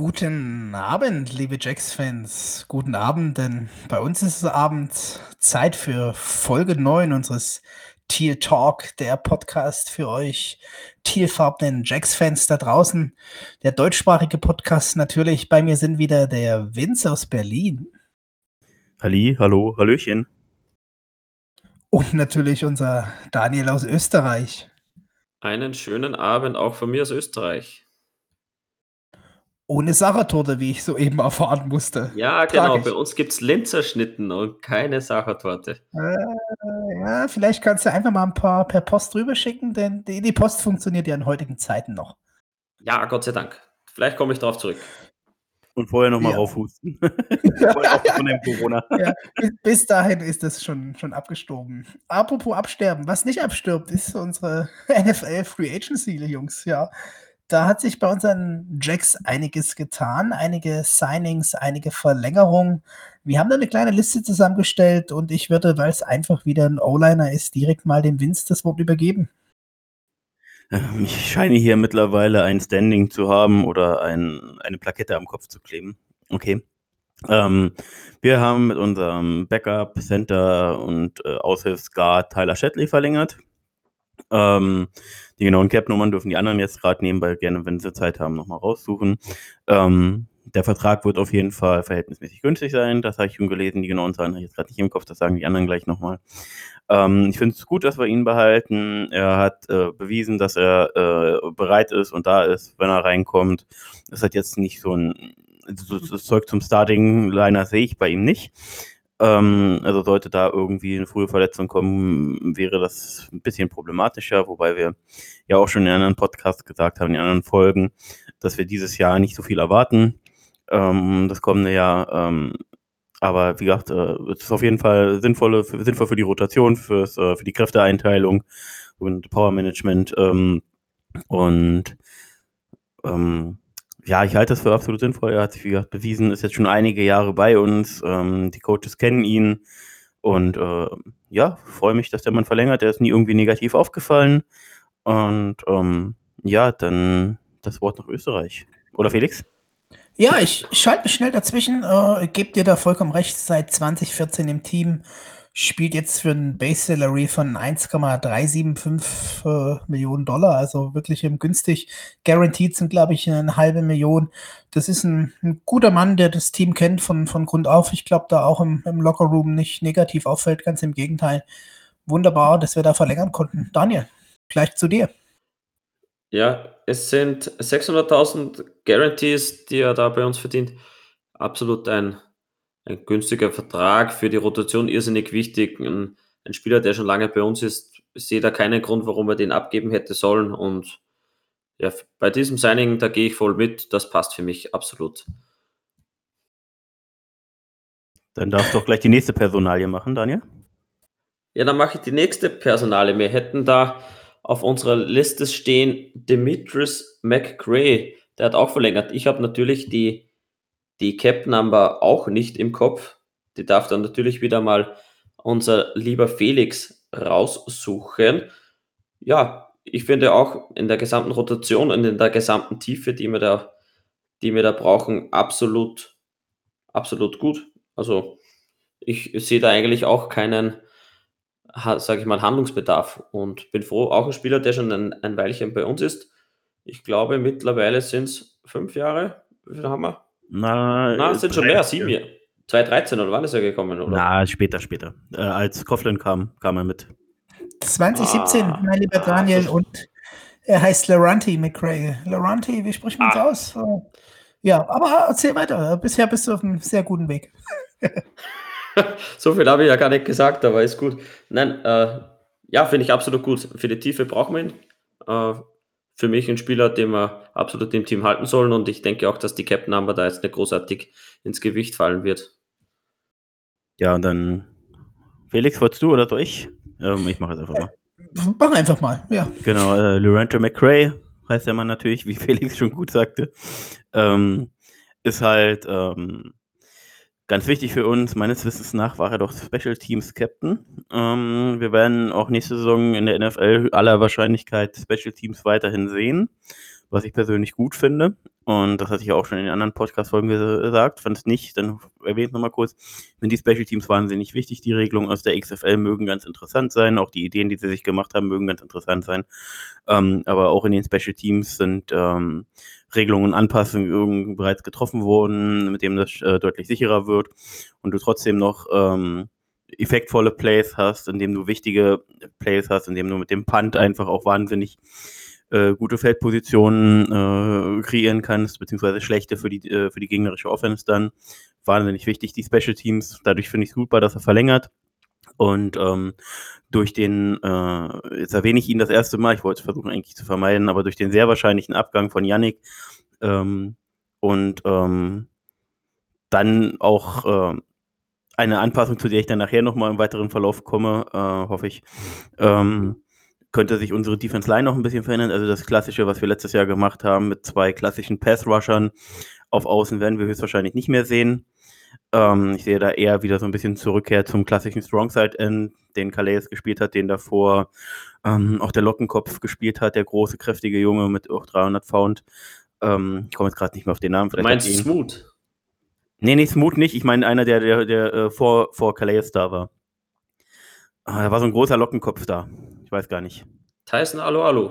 Guten Abend, liebe Jacks-Fans. Guten Abend, denn bei uns ist es Abend Zeit für Folge 9 unseres Teal Talk, der Podcast für euch tealfarbenen Jacks-Fans da draußen. Der deutschsprachige Podcast natürlich. Bei mir sind wieder der Vince aus Berlin. Halli, hallo, hallöchen. Und natürlich unser Daniel aus Österreich. Einen schönen Abend auch von mir aus Österreich. Ohne Sachertorte, wie ich soeben erfahren musste. Ja, genau. Bei uns gibt es Linzerschnitten und keine Sachertorte. Äh, ja, vielleicht kannst du einfach mal ein paar per Post rüber schicken, denn die, die Post funktioniert ja in heutigen Zeiten noch. Ja, Gott sei Dank. Vielleicht komme ich darauf zurück. Und vorher nochmal ja. raufhusten. von dem Corona. Ja, bis, bis, dahin ist das schon, schon abgestorben. Apropos absterben, was nicht abstirbt, ist unsere NFL Free Agency, Jungs, ja da hat sich bei unseren Jacks einiges getan, einige Signings, einige Verlängerungen. Wir haben da eine kleine Liste zusammengestellt und ich würde, weil es einfach wieder ein O-Liner ist, direkt mal dem Vince das Wort übergeben. Ähm, ich scheine hier mittlerweile ein Standing zu haben oder ein, eine Plakette am Kopf zu kleben. Okay. Ähm, wir haben mit unserem Backup, Center und äh, Aushilfsguard Tyler Shetley verlängert. Ähm, die genauen Cap-Nummern dürfen die anderen jetzt gerade nebenbei gerne, wenn sie Zeit haben, nochmal raussuchen. Ähm, der Vertrag wird auf jeden Fall verhältnismäßig günstig sein. Das habe ich schon gelesen. Die genauen Zahlen habe ich jetzt gerade nicht im Kopf. Das sagen die anderen gleich nochmal. Ähm, ich finde es gut, dass wir ihn behalten. Er hat äh, bewiesen, dass er äh, bereit ist und da ist, wenn er reinkommt. Das hat jetzt nicht so ein das Zeug zum Starting-Liner sehe ich bei ihm nicht. Ähm, also sollte da irgendwie eine frühe Verletzung kommen, wäre das ein bisschen problematischer, wobei wir ja auch schon in anderen Podcasts gesagt haben, in anderen Folgen, dass wir dieses Jahr nicht so viel erwarten. Ähm, das kommende Jahr. Ähm, aber wie gesagt, äh, es ist auf jeden Fall sinnvolle, sinnvoll für die Rotation, fürs, äh, für die Kräfteeinteilung und Power Management. Ähm, und ähm, ja, ich halte das für absolut sinnvoll. Er hat sich, wie gesagt, bewiesen, ist jetzt schon einige Jahre bei uns. Ähm, die Coaches kennen ihn. Und äh, ja, freue mich, dass der Mann verlängert. Der ist nie irgendwie negativ aufgefallen. Und ähm, ja, dann das Wort nach Österreich. Oder Felix? Ja, ich schalte mich schnell dazwischen. Äh, Gebt dir da vollkommen recht. Seit 2014 im Team spielt jetzt für ein Base Salary von 1,375 äh, Millionen Dollar, also wirklich günstig. Guaranteed sind, glaube ich, eine halbe Million. Das ist ein, ein, guter Mann, der das Team kennt von, von Grund auf. Ich glaube, da auch im, im Lockerroom nicht negativ auffällt, ganz im Gegenteil. Wunderbar, dass wir da verlängern konnten. Daniel, gleich zu dir. Ja, es sind 600.000 Guarantees, die er da bei uns verdient. Absolut ein ein günstiger Vertrag für die Rotation irrsinnig wichtig. Ein, ein Spieler, der schon lange bei uns ist, ich sehe da keinen Grund, warum er den abgeben hätte sollen. Und ja, bei diesem Signing, da gehe ich voll mit. Das passt für mich absolut. Dann darfst du doch gleich die nächste Personalie machen, Daniel. Ja, dann mache ich die nächste Personalie. Wir hätten da auf unserer Liste stehen Demetrius McGray. Der hat auch verlängert. Ich habe natürlich die die Cap-Number auch nicht im Kopf. Die darf dann natürlich wieder mal unser lieber Felix raussuchen. Ja, ich finde auch in der gesamten Rotation und in der gesamten Tiefe, die wir da, die wir da brauchen, absolut, absolut gut. Also ich sehe da eigentlich auch keinen, sage ich mal, Handlungsbedarf und bin froh, auch ein Spieler, der schon ein, ein Weilchen bei uns ist. Ich glaube, mittlerweile sind es fünf Jahre. Wie viel haben wir? Na, Na es sind schon mehr, sieben Jahre. 2013 oder wann ist er gekommen? Oder? Na, später, später. Äh, als Coughlin kam, kam er mit. 2017, ah, mein lieber Daniel, ah, und er heißt Laranti McRae. Laranti, wie spricht man es ah. aus? Ja, aber erzähl weiter. Bisher bist du auf einem sehr guten Weg. so viel habe ich ja gar nicht gesagt, aber ist gut. Nein, äh, ja, finde ich absolut gut. Für die Tiefe brauchen wir ihn. Äh, für mich ein Spieler, den wir absolut im Team halten sollen. Und ich denke auch, dass die Captain Number da jetzt nicht großartig ins Gewicht fallen wird. Ja, und dann Felix, wolltest du oder soll ich? Ähm, ich mache es einfach mal. Mach einfach mal, ja. Genau, äh, Lorenzo McRae heißt der Mann natürlich, wie Felix schon gut sagte. Ähm, ist halt ähm, Ganz wichtig für uns, meines Wissens nach, war er doch Special Teams Captain. Ähm, wir werden auch nächste Saison in der NFL aller Wahrscheinlichkeit Special Teams weiterhin sehen. Was ich persönlich gut finde. Und das hatte ich auch schon in den anderen Podcast-Folgen gesagt. Fand es nicht, dann erwähnt nochmal kurz. Sind die Special Teams wahnsinnig wichtig. Die Regelungen aus der XFL mögen ganz interessant sein. Auch die Ideen, die sie sich gemacht haben, mögen ganz interessant sein. Ähm, aber auch in den Special Teams sind ähm, Regelungen und Anpassungen bereits getroffen worden, mit dem das äh, deutlich sicherer wird. Und du trotzdem noch ähm, effektvolle Plays hast, indem du wichtige Plays hast, indem du mit dem Punt einfach auch wahnsinnig äh, gute Feldpositionen äh, kreieren kannst, beziehungsweise schlechte für die, äh, für die gegnerische Offense dann. Wahnsinnig wichtig, die Special Teams. Dadurch finde ich es gut, dass er verlängert. Und ähm, durch den, äh, jetzt erwähne ich ihn das erste Mal, ich wollte es versuchen eigentlich zu vermeiden, aber durch den sehr wahrscheinlichen Abgang von Yannick ähm, und ähm, dann auch äh, eine Anpassung, zu der ich dann nachher nochmal im weiteren Verlauf komme, äh, hoffe ich, ähm, könnte sich unsere Defense Line noch ein bisschen verändern. Also das Klassische, was wir letztes Jahr gemacht haben, mit zwei klassischen Pass-Rushern auf Außen, werden wir höchstwahrscheinlich nicht mehr sehen. Ähm, ich sehe da eher wieder so ein bisschen Zurückkehr zum klassischen Strongside-End, den Calais gespielt hat, den davor ähm, auch der Lockenkopf gespielt hat, der große, kräftige Junge mit auch 300 Pfund. Ähm, ich komme jetzt gerade nicht mehr auf den Namen. Vielleicht Meinst du Smooth? Nee, nee, Smooth nicht. Ich meine einer, der, der, der äh, vor, vor Calais da war. Ah, da war so ein großer Lockenkopf da. Ich weiß gar nicht. Tyson Alu Alu.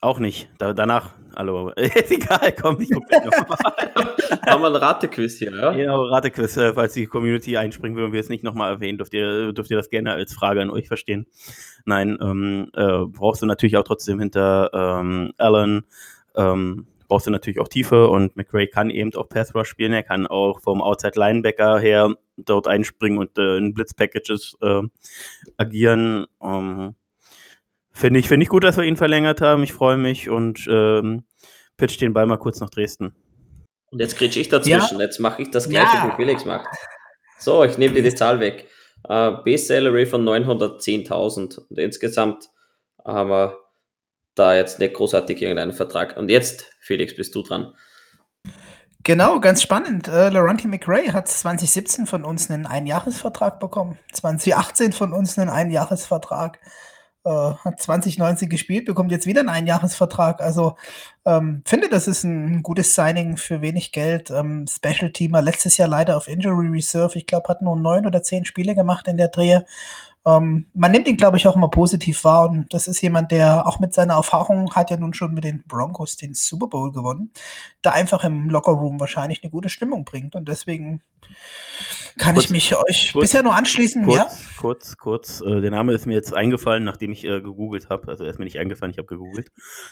Auch nicht. Da, danach, hallo. Ist egal, komm, ich gleich nochmal. Haben wir ein Ratequiz hier, ja? Genau, Ratequiz, äh, falls die Community einspringen will und wir es nicht nochmal erwähnen, dürft ihr, dürft ihr das gerne als Frage an euch verstehen. Nein, ähm, äh, brauchst du natürlich auch trotzdem hinter ähm, Allen ähm, brauchst du natürlich auch Tiefe und McRae kann eben auch Pass Rush spielen. Er kann auch vom Outside Linebacker her dort einspringen und äh, in Blitz-Packages äh, agieren. Ähm, Finde ich, find ich gut, dass wir ihn verlängert haben. Ich freue mich und ähm, pitch den Ball mal kurz nach Dresden. Und jetzt kriege ich dazwischen. Ja. Jetzt mache ich das gleiche, ja. wie Felix macht. So, ich nehme dir die Zahl weg. Uh, Base Salary von 910.000 und insgesamt haben wir da jetzt nicht großartig irgendeinen Vertrag. Und jetzt, Felix, bist du dran. Genau, ganz spannend. Äh, Laurenti McRae hat 2017 von uns einen Einjahresvertrag bekommen, 2018 von uns einen Einjahresvertrag, äh, hat 2019 gespielt, bekommt jetzt wieder einen Einjahresvertrag. Also ähm, finde, das ist ein gutes Signing für wenig Geld. Ähm, Special Teamer letztes Jahr leider auf Injury Reserve. Ich glaube, hat nur neun oder zehn Spiele gemacht in der Drehe. Ähm, man nimmt ihn, glaube ich, auch immer positiv wahr. Und das ist jemand, der auch mit seiner Erfahrung hat ja nun schon mit den Broncos den Super Bowl gewonnen, da einfach im Lockerroom wahrscheinlich eine gute Stimmung bringt. Und deswegen kann kurz, ich mich euch kurz, bisher nur anschließen. Kurz, ja? kurz, kurz. Äh, der Name ist mir jetzt eingefallen, nachdem ich äh, gegoogelt habe. Also er ist mir nicht eingefallen, ich habe gegoogelt.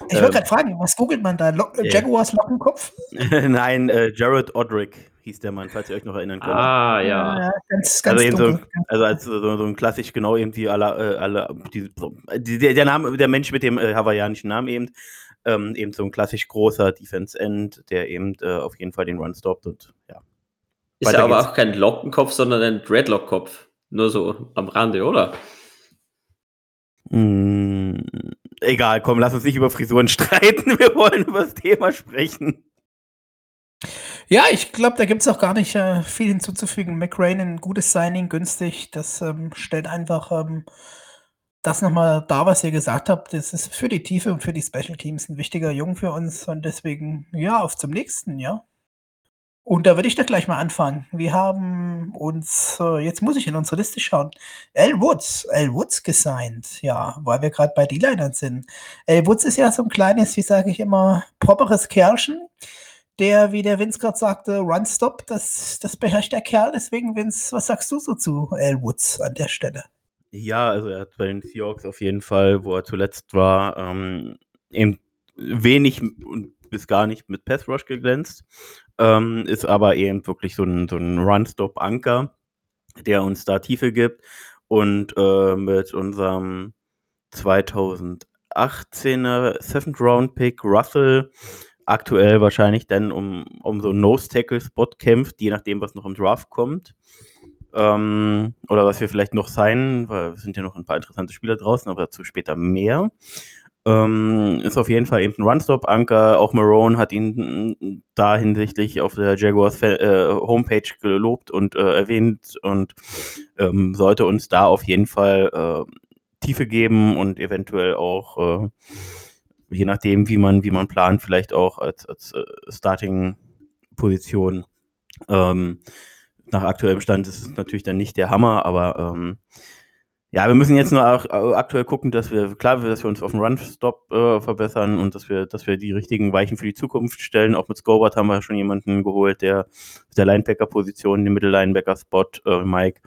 Ich wollte ähm, gerade fragen, was googelt man da? Lo äh, Jaguars Lockenkopf? Nein, äh, Jared Odrick hieß der Mann, falls ihr euch noch erinnern könnt. Ah, ja. ja ganz, ganz also, so, also als so, so, ein klassisch genau irgendwie alle, äh, alle die, die, der, Name, der Mensch mit dem äh, hawaiianischen Namen eben, ähm, eben so ein klassisch großer Defense End, der eben äh, auf jeden Fall den Run stoppt und ja. Ist ja aber geht's. auch kein Lockenkopf, sondern ein Dreadlock-Kopf. Nur so am Rande, oder? Mm, egal, komm, lass uns nicht über Frisuren streiten. Wir wollen über das Thema sprechen. Ja, ich glaube, da gibt es auch gar nicht äh, viel hinzuzufügen. McRae ein gutes Signing, günstig. Das ähm, stellt einfach ähm, das nochmal da, was ihr gesagt habt. Das ist für die Tiefe und für die Special Teams ein wichtiger Jung für uns. Und deswegen, ja, auf zum nächsten, ja. Und da würde ich doch gleich mal anfangen. Wir haben uns, äh, jetzt muss ich in unsere Liste schauen, L. Woods, L. Woods gesigned, ja, weil wir gerade bei D-Linern sind. L. Woods ist ja so ein kleines, wie sage ich immer, properes Kerlchen der, wie der Vince gerade sagte, Run-Stop, das, das beherrscht der Kerl. Deswegen, Vince, was sagst du so zu Al Woods an der Stelle? Ja, also er hat bei den Seahawks auf jeden Fall, wo er zuletzt war, ähm, eben wenig und bis gar nicht mit Pass Rush geglänzt. Ähm, ist aber eben wirklich so ein, so ein Run-Stop-Anker, der uns da Tiefe gibt. Und äh, mit unserem 2018er Seventh Round Pick Russell aktuell wahrscheinlich dann um, um so einen Nose-Tackle-Spot kämpft, je nachdem, was noch im Draft kommt. Ähm, oder was wir vielleicht noch sein, weil es sind ja noch ein paar interessante Spieler draußen, aber dazu später mehr. Ähm, ist auf jeden Fall eben ein Run-Stop-Anker. Auch Marone hat ihn da hinsichtlich auf der Jaguars äh, Homepage gelobt und äh, erwähnt und ähm, sollte uns da auf jeden Fall äh, Tiefe geben und eventuell auch äh, je nachdem, wie man, wie man plant, vielleicht auch als, als äh, Starting-Position. Ähm, nach aktuellem Stand ist es natürlich dann nicht der Hammer, aber ähm, ja, wir müssen jetzt nur auch äh, aktuell gucken, dass wir, klar, dass wir uns auf dem Run-Stop äh, verbessern und dass wir, dass wir die richtigen Weichen für die Zukunft stellen. Auch mit Scobart haben wir schon jemanden geholt, der auf der Linebacker-Position, den Mittellinebacker-Spot, äh, Mike,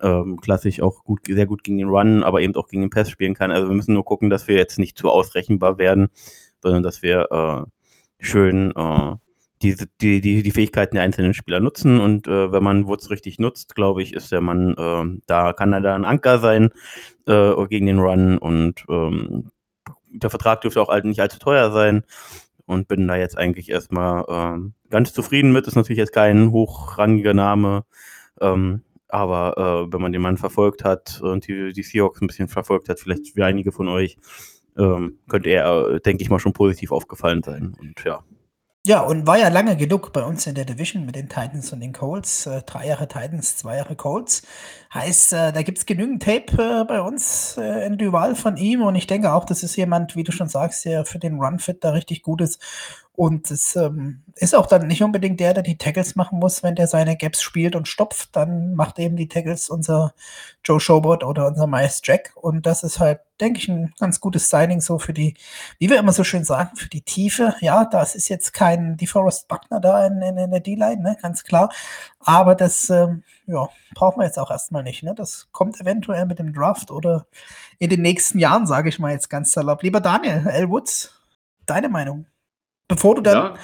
ähm, klassisch auch gut, sehr gut gegen den Run, aber eben auch gegen den Pass spielen kann. Also wir müssen nur gucken, dass wir jetzt nicht zu ausrechenbar werden, sondern dass wir äh, schön äh, die, die, die, die Fähigkeiten der einzelnen Spieler nutzen. Und äh, wenn man Woods richtig nutzt, glaube ich, ist der Mann, äh, da kann er da ein Anker sein äh, gegen den Run. Und ähm, der Vertrag dürfte auch nicht allzu teuer sein. Und bin da jetzt eigentlich erstmal ähm, ganz zufrieden mit. Ist natürlich jetzt kein hochrangiger Name. Ähm, aber äh, wenn man den Mann verfolgt hat und die, die Seahawks ein bisschen verfolgt hat, vielleicht wie einige von euch, ähm, könnte er, denke ich mal, schon positiv aufgefallen sein. Und ja, ja, und war ja lange genug bei uns in der Division mit den Titans und den Colts. Äh, drei Jahre Titans, zwei Jahre Colts. Heißt, äh, da gibt es genügend Tape äh, bei uns äh, in Duval von ihm. Und ich denke auch, das ist jemand, wie du schon sagst, der für den Run-Fit da richtig gut ist. Und es ähm, ist auch dann nicht unbedingt der, der die Tackles machen muss, wenn der seine Gaps spielt und stopft. Dann macht eben die Tackles unser Joe Showbot oder unser Miles Jack. Und das ist halt, denke ich, ein ganz gutes Signing so für die, wie wir immer so schön sagen, für die Tiefe. Ja, das ist jetzt kein DeForest Buckner da in, in, in der D-Line, ne, ganz klar. Aber das ähm, ja, brauchen wir jetzt auch erstmal nicht. Ne? Das kommt eventuell mit dem Draft oder in den nächsten Jahren, sage ich mal jetzt ganz salopp. Lieber Daniel, L. Woods, deine Meinung? Bevor du dann ja.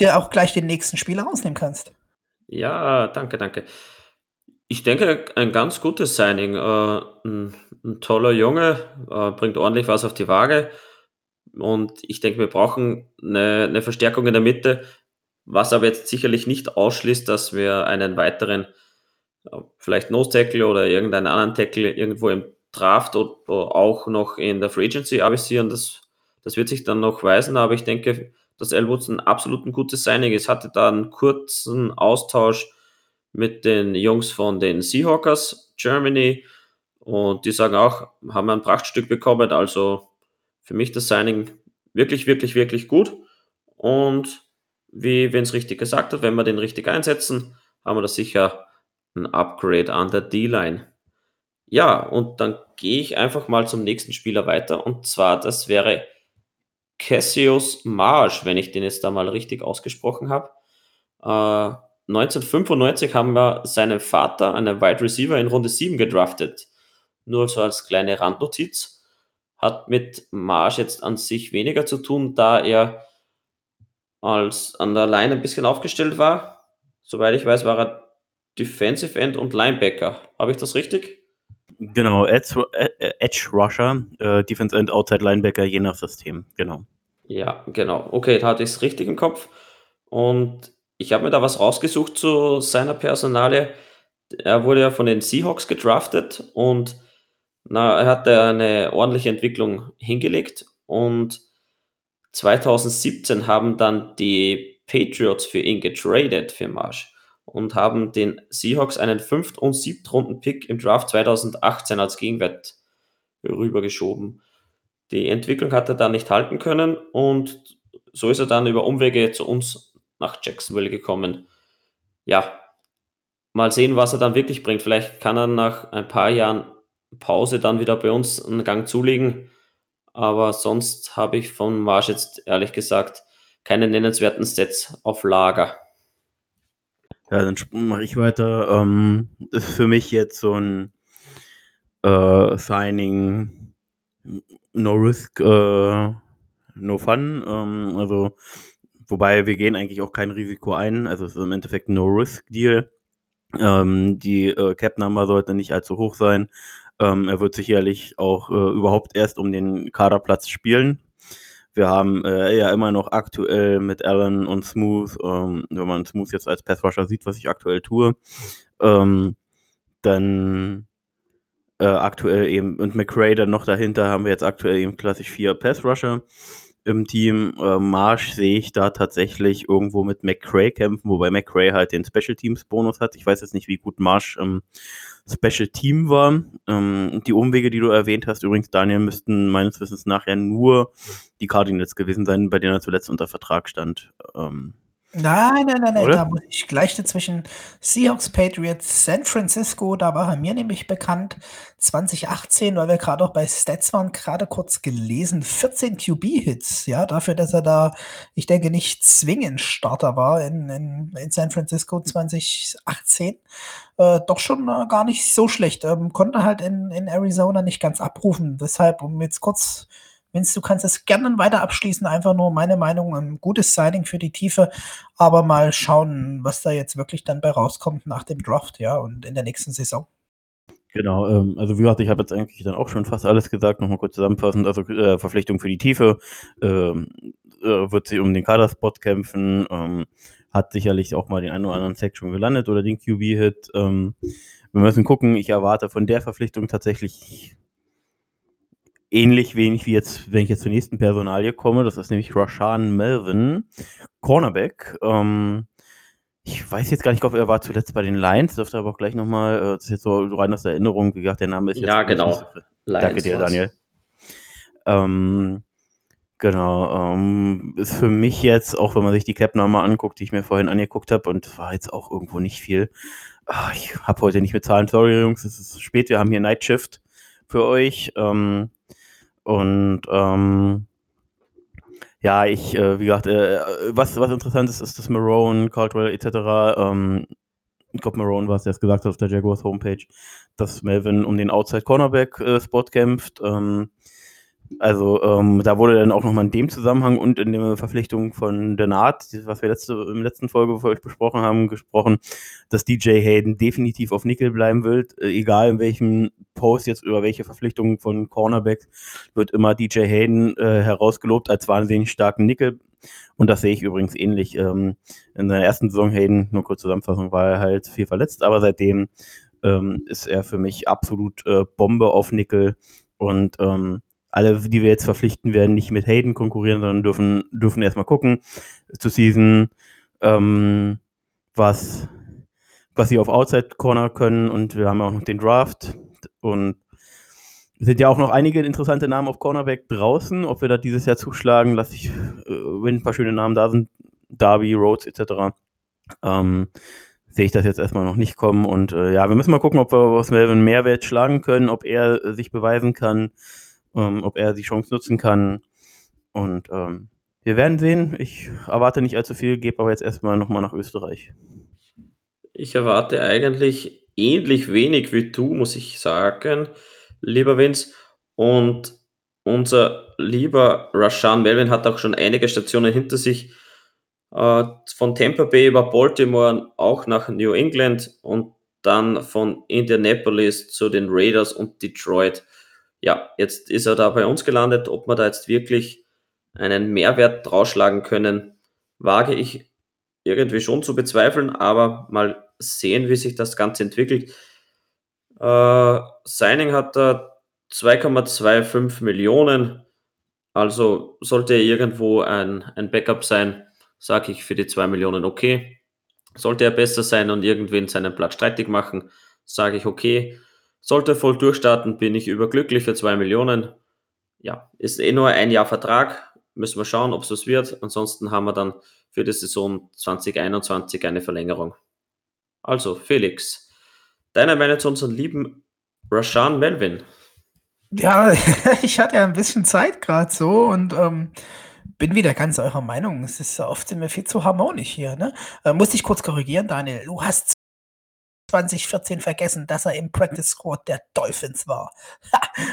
dir auch gleich den nächsten Spieler rausnehmen kannst. Ja, danke, danke. Ich denke, ein ganz gutes Signing. Äh, ein, ein, toller Junge, äh, bringt ordentlich was auf die Waage. Und ich denke, wir brauchen eine, eine, Verstärkung in der Mitte, was aber jetzt sicherlich nicht ausschließt, dass wir einen weiteren, äh, vielleicht Nose Tackle oder irgendeinen anderen Tackle irgendwo im Draft oder auch noch in der Free Agency avisieren. Das, das wird sich dann noch weisen, aber ich denke, dass Elwoods ein absolut ein gutes Signing ist. Hatte da einen kurzen Austausch mit den Jungs von den Seahawkers Germany und die sagen auch, haben ein Prachtstück bekommen. Also für mich das Signing wirklich, wirklich, wirklich gut. Und wie Vince richtig gesagt hat, wenn wir den richtig einsetzen, haben wir da sicher ein Upgrade an der D-Line. Ja, und dann gehe ich einfach mal zum nächsten Spieler weiter. Und zwar, das wäre Cassius Marsh, wenn ich den jetzt da mal richtig ausgesprochen habe. Äh, 1995 haben wir seinen Vater, einen Wide Receiver, in Runde 7 gedraftet. Nur so als kleine Randnotiz. Hat mit Marsh jetzt an sich weniger zu tun, da er als an der Line ein bisschen aufgestellt war. Soweit ich weiß, war er Defensive End und Linebacker. Habe ich das richtig? Genau, Edge, Edge Rusher, äh, Defense End, Outside Linebacker, je nach System, genau. Ja, genau. Okay, da hatte ich es richtig im Kopf. Und ich habe mir da was rausgesucht zu seiner Personale. Er wurde ja von den Seahawks gedraftet und na, er hat eine ordentliche Entwicklung hingelegt. Und 2017 haben dann die Patriots für ihn getradet für Marsch und haben den Seahawks einen 5. und 7. Runden Pick im Draft 2018 als Gegenwert rübergeschoben. Die Entwicklung hat er dann nicht halten können und so ist er dann über Umwege zu uns nach Jacksonville gekommen. Ja, mal sehen, was er dann wirklich bringt. Vielleicht kann er nach ein paar Jahren Pause dann wieder bei uns einen Gang zulegen. Aber sonst habe ich von Marsch jetzt ehrlich gesagt keine nennenswerten Sets auf Lager. Ja, dann mache ich weiter. Ähm, ist für mich jetzt so ein äh, Signing No Risk, äh, No Fun. Ähm, also, wobei wir gehen eigentlich auch kein Risiko ein. Also es ist im Endeffekt ein No Risk Deal. Ähm, die äh, Cap Number sollte nicht allzu hoch sein. Ähm, er wird sicherlich auch äh, überhaupt erst um den Kaderplatz spielen. Wir haben äh, ja immer noch aktuell mit Allen und Smooth, ähm, wenn man Smooth jetzt als Passrusher sieht, was ich aktuell tue, ähm, dann äh, aktuell eben und McRae dann noch dahinter haben wir jetzt aktuell eben klassisch vier Passrusher. im Team. Äh, Marsh sehe ich da tatsächlich irgendwo mit McCray kämpfen, wobei McCray halt den Special Teams Bonus hat. Ich weiß jetzt nicht, wie gut Marsh im Special Team war. Ähm, die Umwege, die du erwähnt hast, übrigens, Daniel, müssten meines Wissens nachher nur die Cardinals gewesen sein, bei denen er zuletzt unter Vertrag stand. Ähm, Nein, nein, nein, nein, da muss ich gleich zwischen Seahawks, Patriots, San Francisco, da war er mir nämlich bekannt, 2018, weil wir gerade auch bei Stats waren, gerade kurz gelesen, 14 QB-Hits, ja, dafür, dass er da, ich denke, nicht zwingend Starter war in, in, in San Francisco 2018. Äh, doch schon äh, gar nicht so schlecht. Ähm, konnte halt in, in Arizona nicht ganz abrufen. Deshalb, um jetzt kurz Vince, du kannst es gerne weiter abschließen. Einfach nur meine Meinung, ein gutes Signing für die Tiefe. Aber mal schauen, was da jetzt wirklich dann bei rauskommt nach dem Draft, ja, und in der nächsten Saison. Genau, ähm, also wie gesagt, ich habe jetzt eigentlich dann auch schon fast alles gesagt, nochmal kurz zusammenfassend. Also äh, Verpflichtung für die Tiefe, ähm, äh, wird sie um den Kaderspot kämpfen, ähm, hat sicherlich auch mal den einen oder anderen Sack schon gelandet oder den QB-Hit. Ähm, wir müssen gucken, ich erwarte von der Verpflichtung tatsächlich ähnlich wenig wie jetzt, wenn ich jetzt zur nächsten Personalie komme. Das ist nämlich Rashan Melvin, Cornerback. Ähm, ich weiß jetzt gar nicht, ob er war zuletzt bei den Lions, dürfte aber auch gleich nochmal, äh, das ist jetzt so rein aus der Erinnerung, wie gesagt, der Name ist jetzt. Ja, genau. So, danke dir, Daniel. Ähm, genau, ähm, ist für mich jetzt, auch wenn man sich die Cap nochmal anguckt, die ich mir vorhin angeguckt habe, und war jetzt auch irgendwo nicht viel. Ach, ich habe heute nicht mit Zahlen, sorry Jungs, es ist spät, wir haben hier Night Shift für euch. Ähm, und ähm, ja, ich, äh, wie gesagt, äh, was, was interessant ist, ist, dass Marone, Caldwell etc., ähm, ich glaube, Marone war es, der es gesagt hat auf der Jaguars Homepage, dass Melvin um den Outside Cornerback-Spot äh, kämpft. Ähm, also ähm, da wurde dann auch nochmal in dem Zusammenhang und in der Verpflichtung von der Naht, was wir letzte, im letzten Folge für euch besprochen haben, gesprochen, dass DJ Hayden definitiv auf Nickel bleiben wird. Äh, egal in welchem Post jetzt über welche Verpflichtungen von Cornerbacks, wird immer DJ Hayden äh, herausgelobt als wahnsinnig starken Nickel. Und das sehe ich übrigens ähnlich. Ähm, in der ersten Saison Hayden, nur kurz Zusammenfassung, war er halt viel verletzt, aber seitdem ähm, ist er für mich absolut äh, Bombe auf Nickel. Und ähm, alle, die wir jetzt verpflichten, werden nicht mit Hayden konkurrieren, sondern dürfen, dürfen erstmal gucken zu Season, ähm, was, was sie auf Outside Corner können. Und wir haben auch noch den Draft. Und sind ja auch noch einige interessante Namen auf Cornerback draußen. Ob wir da dieses Jahr zuschlagen, lasse ich, äh, wenn ein paar schöne Namen da sind, Darby, Rhodes etc., ähm, sehe ich das jetzt erstmal noch nicht kommen. Und äh, ja, wir müssen mal gucken, ob wir aus Melvin Mehrwert schlagen können, ob er äh, sich beweisen kann ähm, ob er die Chance nutzen kann. Und ähm, wir werden sehen. Ich erwarte nicht allzu viel, gebe aber jetzt erstmal nochmal nach Österreich. Ich erwarte eigentlich ähnlich wenig wie du, muss ich sagen, lieber Vince. Und unser lieber Rashan Melvin hat auch schon einige Stationen hinter sich. Äh, von Tampa Bay über Baltimore auch nach New England und dann von Indianapolis zu den Raiders und Detroit ja, jetzt ist er da bei uns gelandet. Ob wir da jetzt wirklich einen Mehrwert drausschlagen können, wage ich irgendwie schon zu bezweifeln, aber mal sehen, wie sich das Ganze entwickelt. Äh, Signing hat er 2,25 Millionen, also sollte er irgendwo ein, ein Backup sein, sage ich für die 2 Millionen okay. Sollte er besser sein und irgendwen seinen Platz streitig machen, sage ich okay. Sollte voll durchstarten, bin ich überglücklich für 2 Millionen. Ja, ist eh nur ein Jahr Vertrag. Müssen wir schauen, ob es was wird. Ansonsten haben wir dann für die Saison 2021 eine Verlängerung. Also, Felix, deine Meinung zu unserem lieben Rashan Melvin? Ja, ich hatte ja ein bisschen Zeit gerade so und ähm, bin wieder ganz eurer Meinung. Es ist oft wir viel zu harmonisch hier. Ne? Äh, muss ich kurz korrigieren, Daniel. Du hast 2014 vergessen, dass er im Practice Squad der Dolphins war.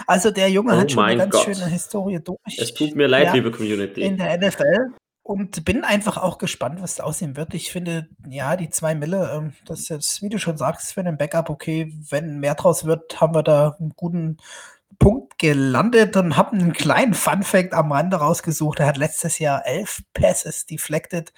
also der Junge oh hat schon eine ganz Gott. schöne Historie durch. Es tut mir leid, ja, liebe Community. In der NFL. Und bin einfach auch gespannt, was da aussehen wird. Ich finde, ja, die zwei Mille, ähm, das ist jetzt, wie du schon sagst, für einen Backup okay. Wenn mehr draus wird, haben wir da einen guten Punkt gelandet und habe einen kleinen Fun-Fact am Rande rausgesucht. Er hat letztes Jahr elf Passes deflected.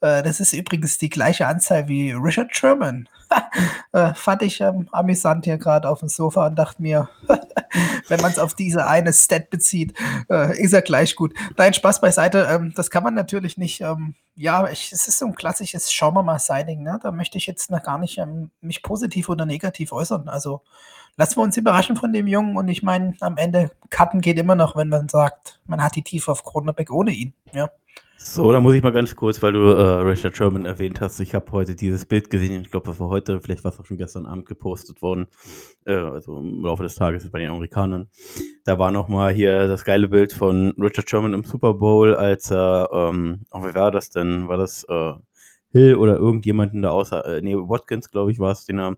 Äh, das ist übrigens die gleiche Anzahl wie Richard Sherman. äh, fand ich ähm, amüsant hier gerade auf dem Sofa und dachte mir, wenn man es auf diese eine Stat bezieht, äh, ist er gleich gut. Nein, Spaß beiseite. Ähm, das kann man natürlich nicht. Ähm, ja, ich, es ist so ein klassisches Schauen wir mal Signing. Ne? Da möchte ich jetzt noch gar nicht ähm, mich positiv oder negativ äußern. Also lassen wir uns überraschen von dem Jungen. Und ich meine, am Ende, Cutten geht immer noch, wenn man sagt, man hat die Tiefe auf Cornerback ohne ihn. Ja. So, da muss ich mal ganz kurz, weil du äh, Richard Sherman erwähnt hast. Ich habe heute dieses Bild gesehen. Ich glaube, das war heute, vielleicht war es auch schon gestern Abend gepostet worden. Äh, also im Laufe des Tages bei den Amerikanern. Da war nochmal hier das geile Bild von Richard Sherman im Super Bowl, als er, ähm, oh, wer war das denn? War das äh, Hill oder irgendjemanden da außer, äh, nee, Watkins, glaube ich, war es, den er,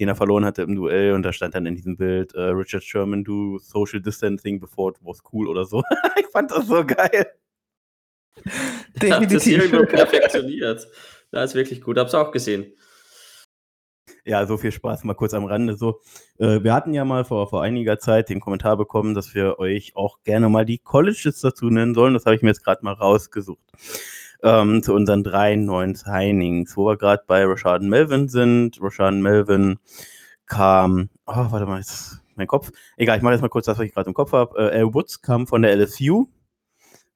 den er verloren hatte im Duell. Und da stand dann in diesem Bild, äh, Richard Sherman do Social Distancing before it was cool oder so. ich fand das so geil. Definitiv. Das irgendwo perfektioniert. Das ist wirklich gut. Hab's auch gesehen. Ja, so viel Spaß mal kurz am Rande. So, äh, wir hatten ja mal vor, vor einiger Zeit den Kommentar bekommen, dass wir euch auch gerne mal die Colleges dazu nennen sollen. Das habe ich mir jetzt gerade mal rausgesucht. Ähm, zu unseren drei neuen Signings, wo wir gerade bei Rashad Melvin sind. Rashad Melvin kam, oh, warte mal, jetzt mein Kopf. Egal, ich mache jetzt mal kurz das, was ich gerade im Kopf habe. Äh, Al Woods kam von der LSU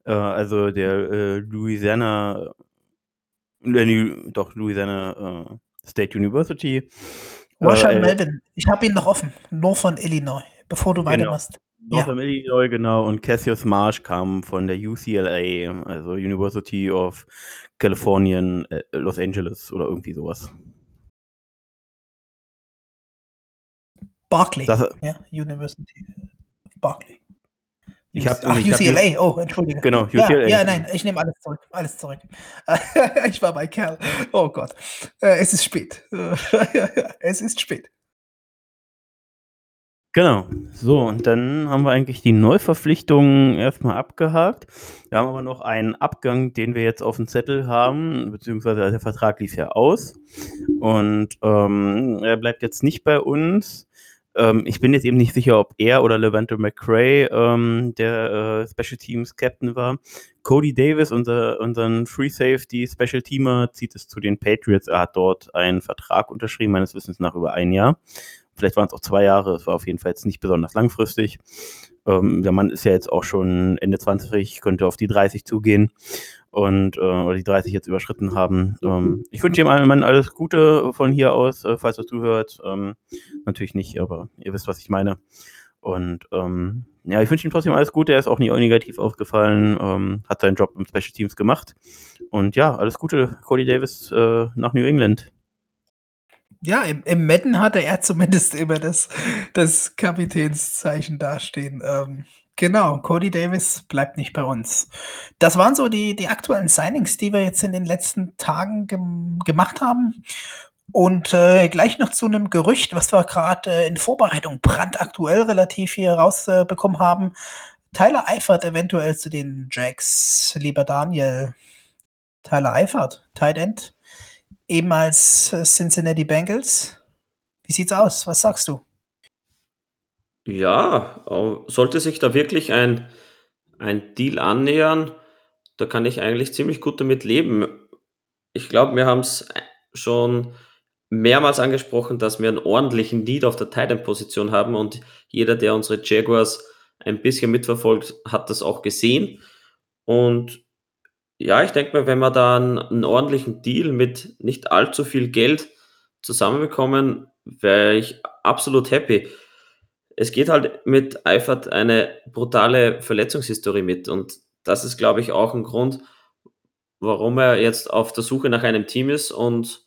äh, also der äh, Louisiana, äh, doch Louisiana äh, State University. Äh, Melvin, ich habe ihn noch offen, nur von Illinois, bevor du genau. weitermachst. North ja. Illinois, genau. Und Cassius Marsh kam von der UCLA, also University of California, äh, Los Angeles oder irgendwie sowas. Barclay. Das, ja, University of Barclay. Ich hab, Ach, UCLA, hab, oh, Entschuldige. Genau, UCLA. Ja, ja nein, ich nehme alles zurück. Alles zurück. ich war bei Kerl. Oh Gott. Äh, es ist spät. es ist spät. Genau. So, und dann haben wir eigentlich die Neuverpflichtungen erstmal abgehakt. Wir haben aber noch einen Abgang, den wir jetzt auf dem Zettel haben, beziehungsweise der Vertrag lief ja aus. Und ähm, er bleibt jetzt nicht bei uns. Ähm, ich bin jetzt eben nicht sicher, ob er oder Levante McRae ähm, der äh, Special Teams Captain war. Cody Davis, unser unseren Free Safety Special Teamer, zieht es zu den Patriots. Er hat dort einen Vertrag unterschrieben, meines Wissens nach über ein Jahr. Vielleicht waren es auch zwei Jahre. Es war auf jeden Fall jetzt nicht besonders langfristig. Ähm, der Mann ist ja jetzt auch schon Ende 20, könnte auf die 30 zugehen und äh, oder die 30 jetzt überschritten haben. Ähm, ich wünsche ihm allen alles Gute von hier aus, äh, falls er zuhört. Ähm, natürlich nicht, aber ihr wisst, was ich meine. Und ähm, ja, ich wünsche ihm trotzdem alles Gute. Er ist auch nie negativ aufgefallen, ähm, hat seinen Job im Special Teams gemacht. Und ja, alles Gute, Cody Davis äh, nach New England. Ja, im, im Madden hatte er zumindest immer das, das Kapitänszeichen dastehen. Ähm, Genau, Cody Davis bleibt nicht bei uns. Das waren so die, die aktuellen Signings, die wir jetzt in den letzten Tagen gem gemacht haben. Und äh, gleich noch zu einem Gerücht, was wir gerade äh, in Vorbereitung brandaktuell relativ hier rausbekommen äh, haben. Tyler Eifert eventuell zu den Jacks, lieber Daniel. Tyler Eifert, Tight End, eben als äh, Cincinnati Bengals. Wie sieht's aus? Was sagst du? Ja, sollte sich da wirklich ein ein Deal annähern, da kann ich eigentlich ziemlich gut damit leben. Ich glaube, wir haben es schon mehrmals angesprochen, dass wir einen ordentlichen Need auf der Tight-End-Position haben und jeder, der unsere Jaguars ein bisschen mitverfolgt, hat das auch gesehen. Und ja, ich denke mal, wenn wir da einen 'n ordentlichen Deal mit nicht allzu viel Geld zusammenbekommen, wäre ich absolut happy es geht halt mit Eifert eine brutale Verletzungshistorie mit und das ist, glaube ich, auch ein Grund, warum er jetzt auf der Suche nach einem Team ist und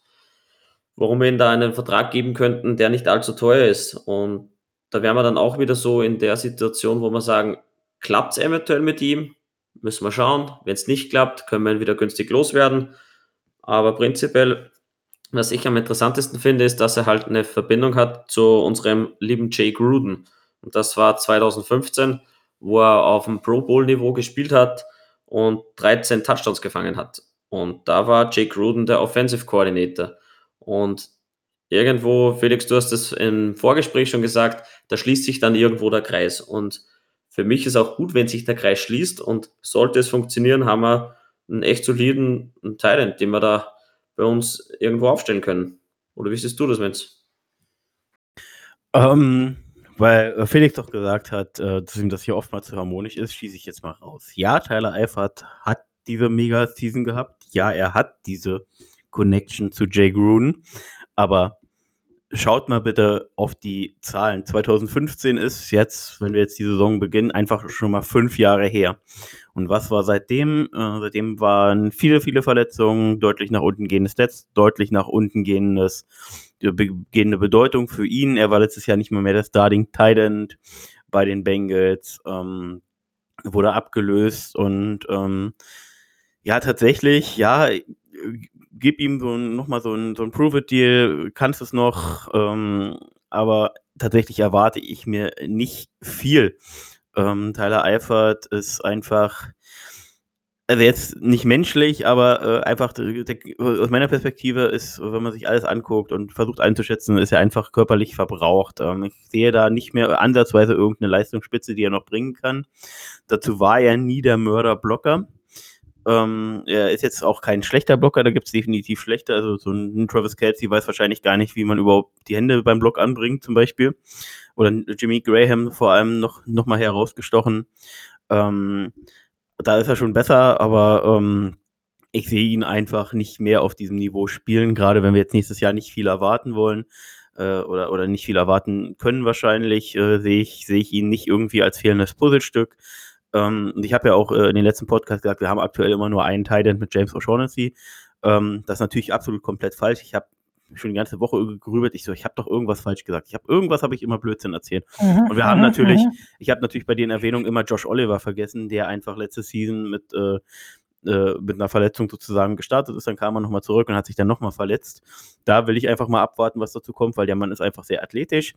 warum wir ihm da einen Vertrag geben könnten, der nicht allzu teuer ist. Und da wären wir dann auch wieder so in der Situation, wo wir sagen, klappt es eventuell mit ihm? Müssen wir schauen. Wenn es nicht klappt, können wir ihn wieder günstig loswerden. Aber prinzipiell was ich am interessantesten finde, ist, dass er halt eine Verbindung hat zu unserem lieben Jay Gruden. Und das war 2015, wo er auf dem Pro Bowl Niveau gespielt hat und 13 Touchdowns gefangen hat. Und da war Jay Gruden der Offensive Coordinator. Und irgendwo, Felix, du hast es im Vorgespräch schon gesagt, da schließt sich dann irgendwo der Kreis. Und für mich ist auch gut, wenn sich der Kreis schließt und sollte es funktionieren, haben wir einen echt soliden Talent, den wir da bei uns irgendwo aufstellen können. Oder wie siehst du das, Menz? Ähm, weil äh, Felix doch gesagt hat, äh, dass ihm das hier oftmals zu harmonisch ist, schließe ich jetzt mal raus. Ja, Tyler Eifert hat diese Mega-Season gehabt. Ja, er hat diese Connection zu Jay Gruden. Aber schaut mal bitte auf die Zahlen. 2015 ist jetzt, wenn wir jetzt die Saison beginnen, einfach schon mal fünf Jahre her. Und was war seitdem? Äh, seitdem waren viele, viele Verletzungen, deutlich nach unten gehendes Stats, deutlich nach unten gehendes, gehende Bedeutung für ihn. Er war letztes Jahr nicht mehr, mehr der Starting Tight bei den Bengals, ähm, wurde abgelöst und ähm, ja, tatsächlich, ja, gib ihm so nochmal so ein, so ein Prove-It-Deal, kannst es noch, ähm, aber tatsächlich erwarte ich mir nicht viel. Ähm, Tyler Eifert ist einfach, also jetzt nicht menschlich, aber äh, einfach der, der, aus meiner Perspektive ist, wenn man sich alles anguckt und versucht einzuschätzen, ist er einfach körperlich verbraucht. Ähm, ich sehe da nicht mehr ansatzweise irgendeine Leistungsspitze, die er noch bringen kann. Dazu war er nie der Mörderblocker. Ähm, er ist jetzt auch kein schlechter Blocker, da gibt es definitiv schlechter. Also so ein Travis Kelsey weiß wahrscheinlich gar nicht, wie man überhaupt die Hände beim Block anbringt, zum Beispiel. Oder Jimmy Graham vor allem noch, noch mal herausgestochen. Ähm, da ist er schon besser, aber ähm, ich sehe ihn einfach nicht mehr auf diesem Niveau spielen, gerade wenn wir jetzt nächstes Jahr nicht viel erwarten wollen äh, oder, oder nicht viel erwarten können wahrscheinlich, äh, sehe ich, seh ich ihn nicht irgendwie als fehlendes Puzzlestück. Ähm, und ich habe ja auch äh, in den letzten Podcast gesagt, wir haben aktuell immer nur einen Titan mit James O'Shaughnessy. Ähm, das ist natürlich absolut komplett falsch. Ich habe schon die ganze Woche gerübert. Ich so, ich habe doch irgendwas falsch gesagt. Ich habe irgendwas habe ich immer Blödsinn erzählt. Mhm, und wir haben mhm, natürlich, mhm. ich habe natürlich bei den Erwähnungen immer Josh Oliver vergessen, der einfach letzte Season mit äh, äh, mit einer Verletzung sozusagen gestartet ist, dann kam er nochmal zurück und hat sich dann nochmal verletzt. Da will ich einfach mal abwarten, was dazu kommt, weil der Mann ist einfach sehr athletisch.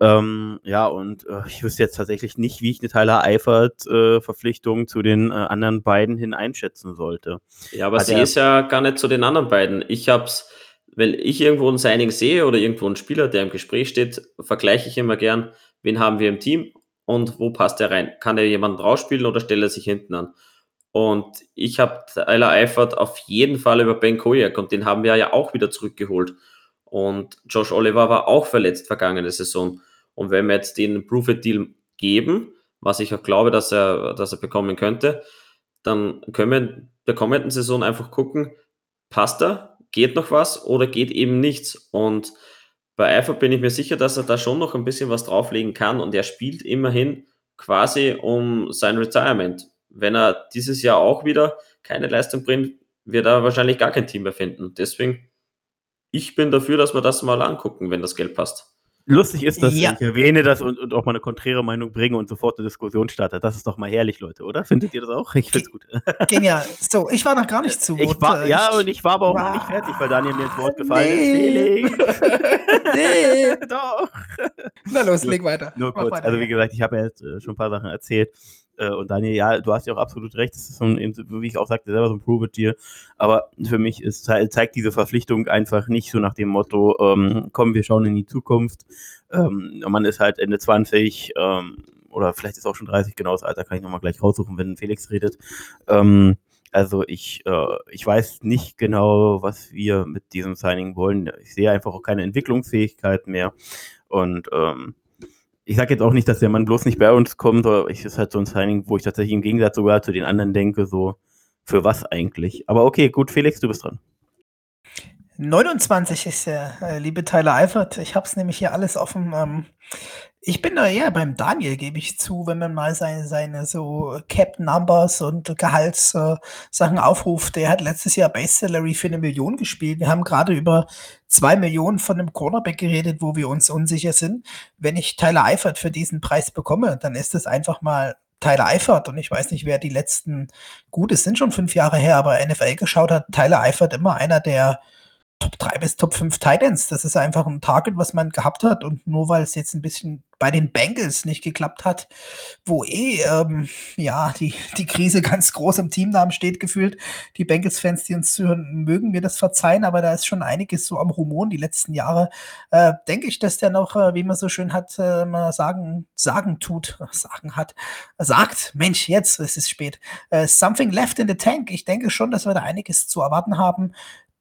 Ähm, ja, und äh, ich wüsste jetzt tatsächlich nicht, wie ich eine Tyler Eifert-Verpflichtung äh, zu den äh, anderen beiden hin einschätzen sollte. Ja, aber Hat sie ist ja gar nicht zu den anderen beiden. Ich hab's, wenn ich irgendwo ein Signing sehe oder irgendwo einen Spieler, der im Gespräch steht, vergleiche ich immer gern, wen haben wir im Team und wo passt er rein? Kann er jemanden rausspielen oder stellt er sich hinten an? Und ich habe Tyler Eifert auf jeden Fall über Ben Kojak und den haben wir ja auch wieder zurückgeholt. Und Josh Oliver war auch verletzt vergangene Saison. Und wenn wir jetzt den Proof-It-Deal geben, was ich auch glaube, dass er, dass er bekommen könnte, dann können wir in der kommenden Saison einfach gucken, passt er, geht noch was oder geht eben nichts. Und bei Eifert bin ich mir sicher, dass er da schon noch ein bisschen was drauflegen kann und er spielt immerhin quasi um sein Retirement wenn er dieses Jahr auch wieder keine Leistung bringt, wird er wahrscheinlich gar kein Team mehr finden. Deswegen, ich bin dafür, dass wir das mal angucken, wenn das Geld passt. Lustig ist, dass ja. ich erwähne das und, und, auch mal eine konträre Meinung bringe und sofort eine Diskussion starte. Das ist doch mal herrlich, Leute, oder? Findet ihr das auch? Ich finde es gut. Genial. So, ich war noch gar nicht zu ich war, Ja, und ich war aber auch wow. nicht fertig, weil Daniel mir ins Wort gefallen nee. ist. nee. doch. Na los, leg weiter. Nur kurz. Weiter. Also wie gesagt, ich habe ja jetzt äh, schon ein paar Sachen erzählt. Äh, und Daniel, ja, du hast ja auch absolut recht, das ist so ein, wie ich auch sagte, selber so ein Prove-It-Deal. Aber für mich ist, zeigt diese Verpflichtung einfach nicht so nach dem Motto, ähm, komm, wir schauen in die Zukunft. Ähm, man ist halt Ende 20 ähm, oder vielleicht ist auch schon 30, genau das Alter kann ich nochmal gleich raussuchen, wenn Felix redet. Ähm, also ich, äh, ich weiß nicht genau, was wir mit diesem Signing wollen. Ich sehe einfach auch keine Entwicklungsfähigkeit mehr. Und ähm, ich sage jetzt auch nicht, dass der Mann bloß nicht bei uns kommt, aber ich ist halt so ein Signing, wo ich tatsächlich im Gegensatz sogar zu den anderen denke, so für was eigentlich. Aber okay, gut, Felix, du bist dran. 29 ist der äh, liebe Tyler Eifert. Ich habe es nämlich hier alles offen. Ähm, ich bin da eher beim Daniel, gebe ich zu, wenn man mal seine, seine so Cap Numbers und Gehaltssachen äh, aufruft. Der hat letztes Jahr Base Salary für eine Million gespielt. Wir haben gerade über zwei Millionen von einem Cornerback geredet, wo wir uns unsicher sind. Wenn ich Tyler Eifert für diesen Preis bekomme, dann ist es einfach mal Tyler Eifert und ich weiß nicht, wer die letzten, gut, es sind schon fünf Jahre her, aber NFL geschaut hat, Tyler Eifert immer einer der Top 3 bis Top 5 Titans. Das ist einfach ein Target, was man gehabt hat. Und nur weil es jetzt ein bisschen bei den Bengals nicht geklappt hat, wo eh ähm, ja die, die Krise ganz groß im Teamnamen steht, gefühlt. Die Bengals-Fans, die uns zuhören, mögen mir das verzeihen, aber da ist schon einiges so am Rumoren die letzten Jahre. Äh, denke ich, dass der noch, äh, wie man so schön hat, äh, mal sagen, sagen tut, sagen hat, sagt, Mensch, jetzt, es ist spät. Äh, something left in the tank. Ich denke schon, dass wir da einiges zu erwarten haben.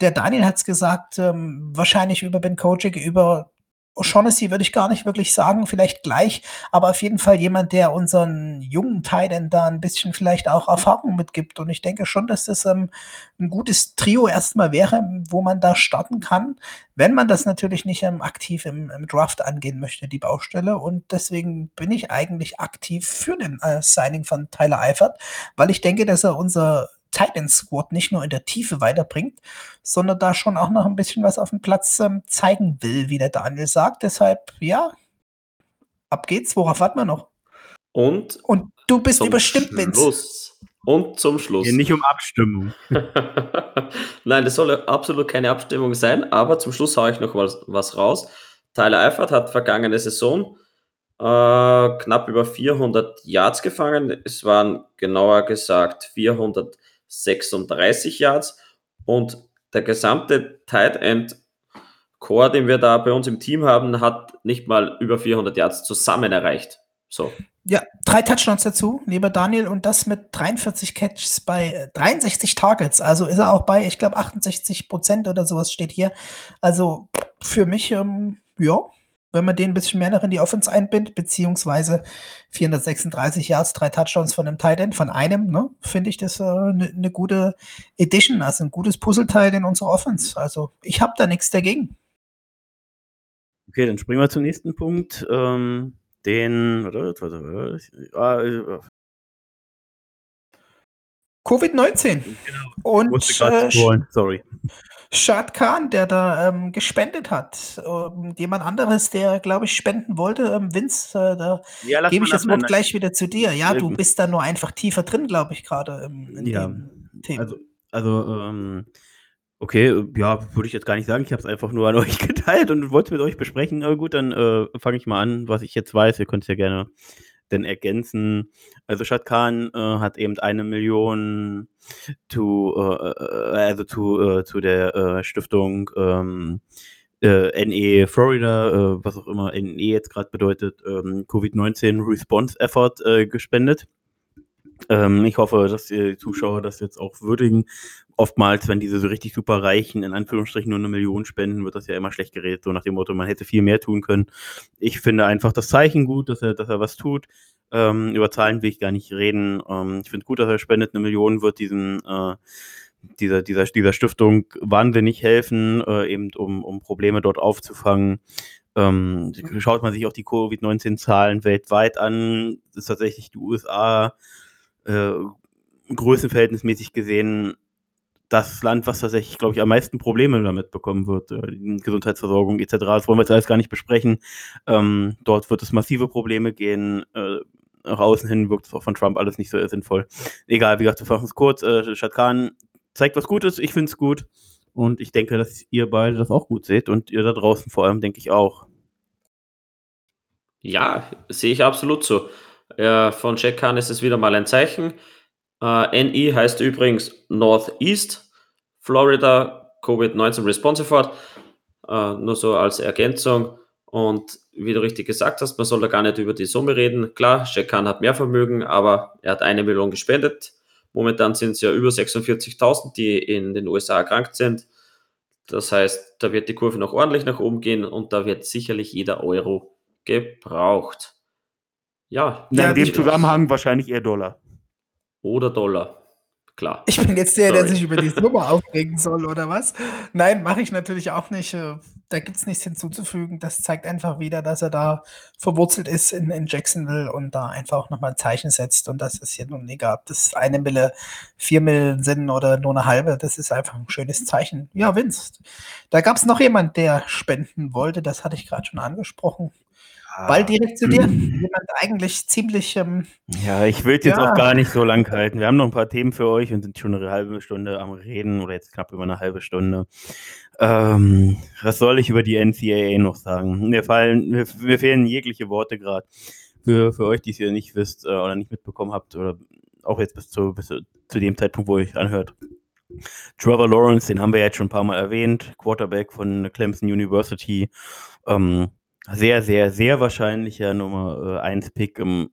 Der Daniel hat es gesagt, ähm, wahrscheinlich über Ben Kojic, über O'Shaughnessy würde ich gar nicht wirklich sagen, vielleicht gleich, aber auf jeden Fall jemand, der unseren jungen Titans da ein bisschen vielleicht auch Erfahrung mitgibt. Und ich denke schon, dass das ähm, ein gutes Trio erstmal wäre, wo man da starten kann, wenn man das natürlich nicht ähm, aktiv im, im, Draft angehen möchte, die Baustelle. Und deswegen bin ich eigentlich aktiv für den äh, Signing von Tyler Eifert, weil ich denke, dass er unser Titan Squad nicht nur in der Tiefe weiterbringt, sondern da schon auch noch ein bisschen was auf dem Platz ähm, zeigen will, wie der Daniel sagt. Deshalb, ja, ab geht's. Worauf warten wir noch? Und, Und du bist überstimmt, Vince. Und zum Schluss. Hier nicht um Abstimmung. Nein, das soll absolut keine Abstimmung sein, aber zum Schluss haue ich noch was, was raus. Tyler Eifert hat vergangene Saison äh, knapp über 400 Yards gefangen. Es waren genauer gesagt 400 36 Yards und der gesamte Tight End Core, den wir da bei uns im Team haben, hat nicht mal über 400 Yards zusammen erreicht. So. Ja, drei Touchdowns dazu, lieber Daniel, und das mit 43 Catches bei 63 Targets. Also ist er auch bei, ich glaube, 68 Prozent oder sowas steht hier. Also für mich, ähm, ja, wenn man den ein bisschen mehr noch in die Offense einbindet, beziehungsweise 436 Yards, drei Touchdowns von einem Tight End, von einem, ne, finde ich das eine äh, ne gute Edition, also ein gutes Puzzleteil in unserer Offense. Also ich habe da nichts dagegen. Okay, dann springen wir zum nächsten Punkt. Ähm, den, ah, Covid-19. Genau. Und äh, sorry. Shad Khan, der da ähm, gespendet hat. Ähm, jemand anderes, der, glaube ich, spenden wollte. Ähm, Vince, äh, da ja, gebe ich das Wort gleich wieder zu dir. Ja, du bist da nur einfach tiefer drin, glaube ich, gerade in ja, dem Thema. Also, also ähm, okay, ja, würde ich jetzt gar nicht sagen. Ich habe es einfach nur an euch geteilt und wollte es mit euch besprechen. Aber gut, dann äh, fange ich mal an, was ich jetzt weiß. Ihr könnt es ja gerne denn ergänzen. Also Shad Khan äh, hat eben eine Million zu, äh, äh also zu, äh, zu der äh, Stiftung ähm, äh, NE Florida, was auch immer NE jetzt gerade bedeutet, ähm, Covid-19 Response Effort gespendet. Ähm, ich hoffe, dass die Zuschauer das jetzt auch würdigen. Oftmals, wenn diese so richtig super Reichen in Anführungsstrichen nur eine Million spenden, wird das ja immer schlecht geredet, so nach dem Motto, man hätte viel mehr tun können. Ich finde einfach das Zeichen gut, dass er, dass er was tut. Ähm, über Zahlen will ich gar nicht reden. Ähm, ich finde gut, dass er spendet. Eine Million wird diesen, äh, dieser, dieser, dieser Stiftung wahnsinnig helfen, äh, eben um, um Probleme dort aufzufangen. Ähm, schaut man sich auch die Covid-19-Zahlen weltweit an, ist tatsächlich die USA äh, größenverhältnismäßig gesehen das Land, was tatsächlich, glaube ich, am meisten Probleme damit bekommen wird, äh, Gesundheitsversorgung etc. Das wollen wir jetzt alles gar nicht besprechen. Ähm, dort wird es massive Probleme gehen. Äh, nach außen hin wirkt es auch von Trump alles nicht so sinnvoll. Egal, wie gesagt, wir fassen es kurz. Äh, Khan zeigt was Gutes, ich finde es gut. Und ich denke, dass ihr beide das auch gut seht und ihr da draußen vor allem, denke ich auch. Ja, sehe ich absolut so. Äh, von Jack Khan ist es wieder mal ein Zeichen. Äh, NE heißt übrigens Northeast Florida Covid-19 Response Effort. Äh, nur so als Ergänzung. Und wie du richtig gesagt hast, man soll da gar nicht über die Summe reden. Klar, Jack Khan hat mehr Vermögen, aber er hat eine Million gespendet. Momentan sind es ja über 46.000, die in den USA erkrankt sind. Das heißt, da wird die Kurve noch ordentlich nach oben gehen und da wird sicherlich jeder Euro gebraucht. Ja. ja in dem Zusammenhang wahrscheinlich eher Dollar. Oder Dollar. Klar. Ich bin jetzt der, Sorry. der sich über die Summe aufregen soll, oder was? Nein, mache ich natürlich auch nicht. Äh, da gibt es nichts hinzuzufügen. Das zeigt einfach wieder, dass er da verwurzelt ist in, in Jacksonville und da einfach auch nochmal ein Zeichen setzt. Und das ist hier nun egal, ob das eine Mille, vier Millen sind oder nur eine halbe. Das ist einfach ein schönes Zeichen. Ja, Vince. Da gab es noch jemand, der spenden wollte. Das hatte ich gerade schon angesprochen. Ball direkt zu dir. Jemand eigentlich ziemlich. Ähm, ja, ich will jetzt ja. auch gar nicht so lang halten. Wir haben noch ein paar Themen für euch und sind schon eine halbe Stunde am Reden oder jetzt knapp über eine halbe Stunde. Ähm, was soll ich über die NCAA noch sagen? Mir, fallen, mir, mir fehlen jegliche Worte gerade. Für, für euch, die es hier nicht wisst äh, oder nicht mitbekommen habt oder auch jetzt bis zu, bis zu dem Zeitpunkt, wo ihr anhört. Trevor Lawrence, den haben wir jetzt schon ein paar Mal erwähnt, Quarterback von Clemson University. Ähm, sehr, sehr, sehr wahrscheinlicher Nummer 1 äh, Pick im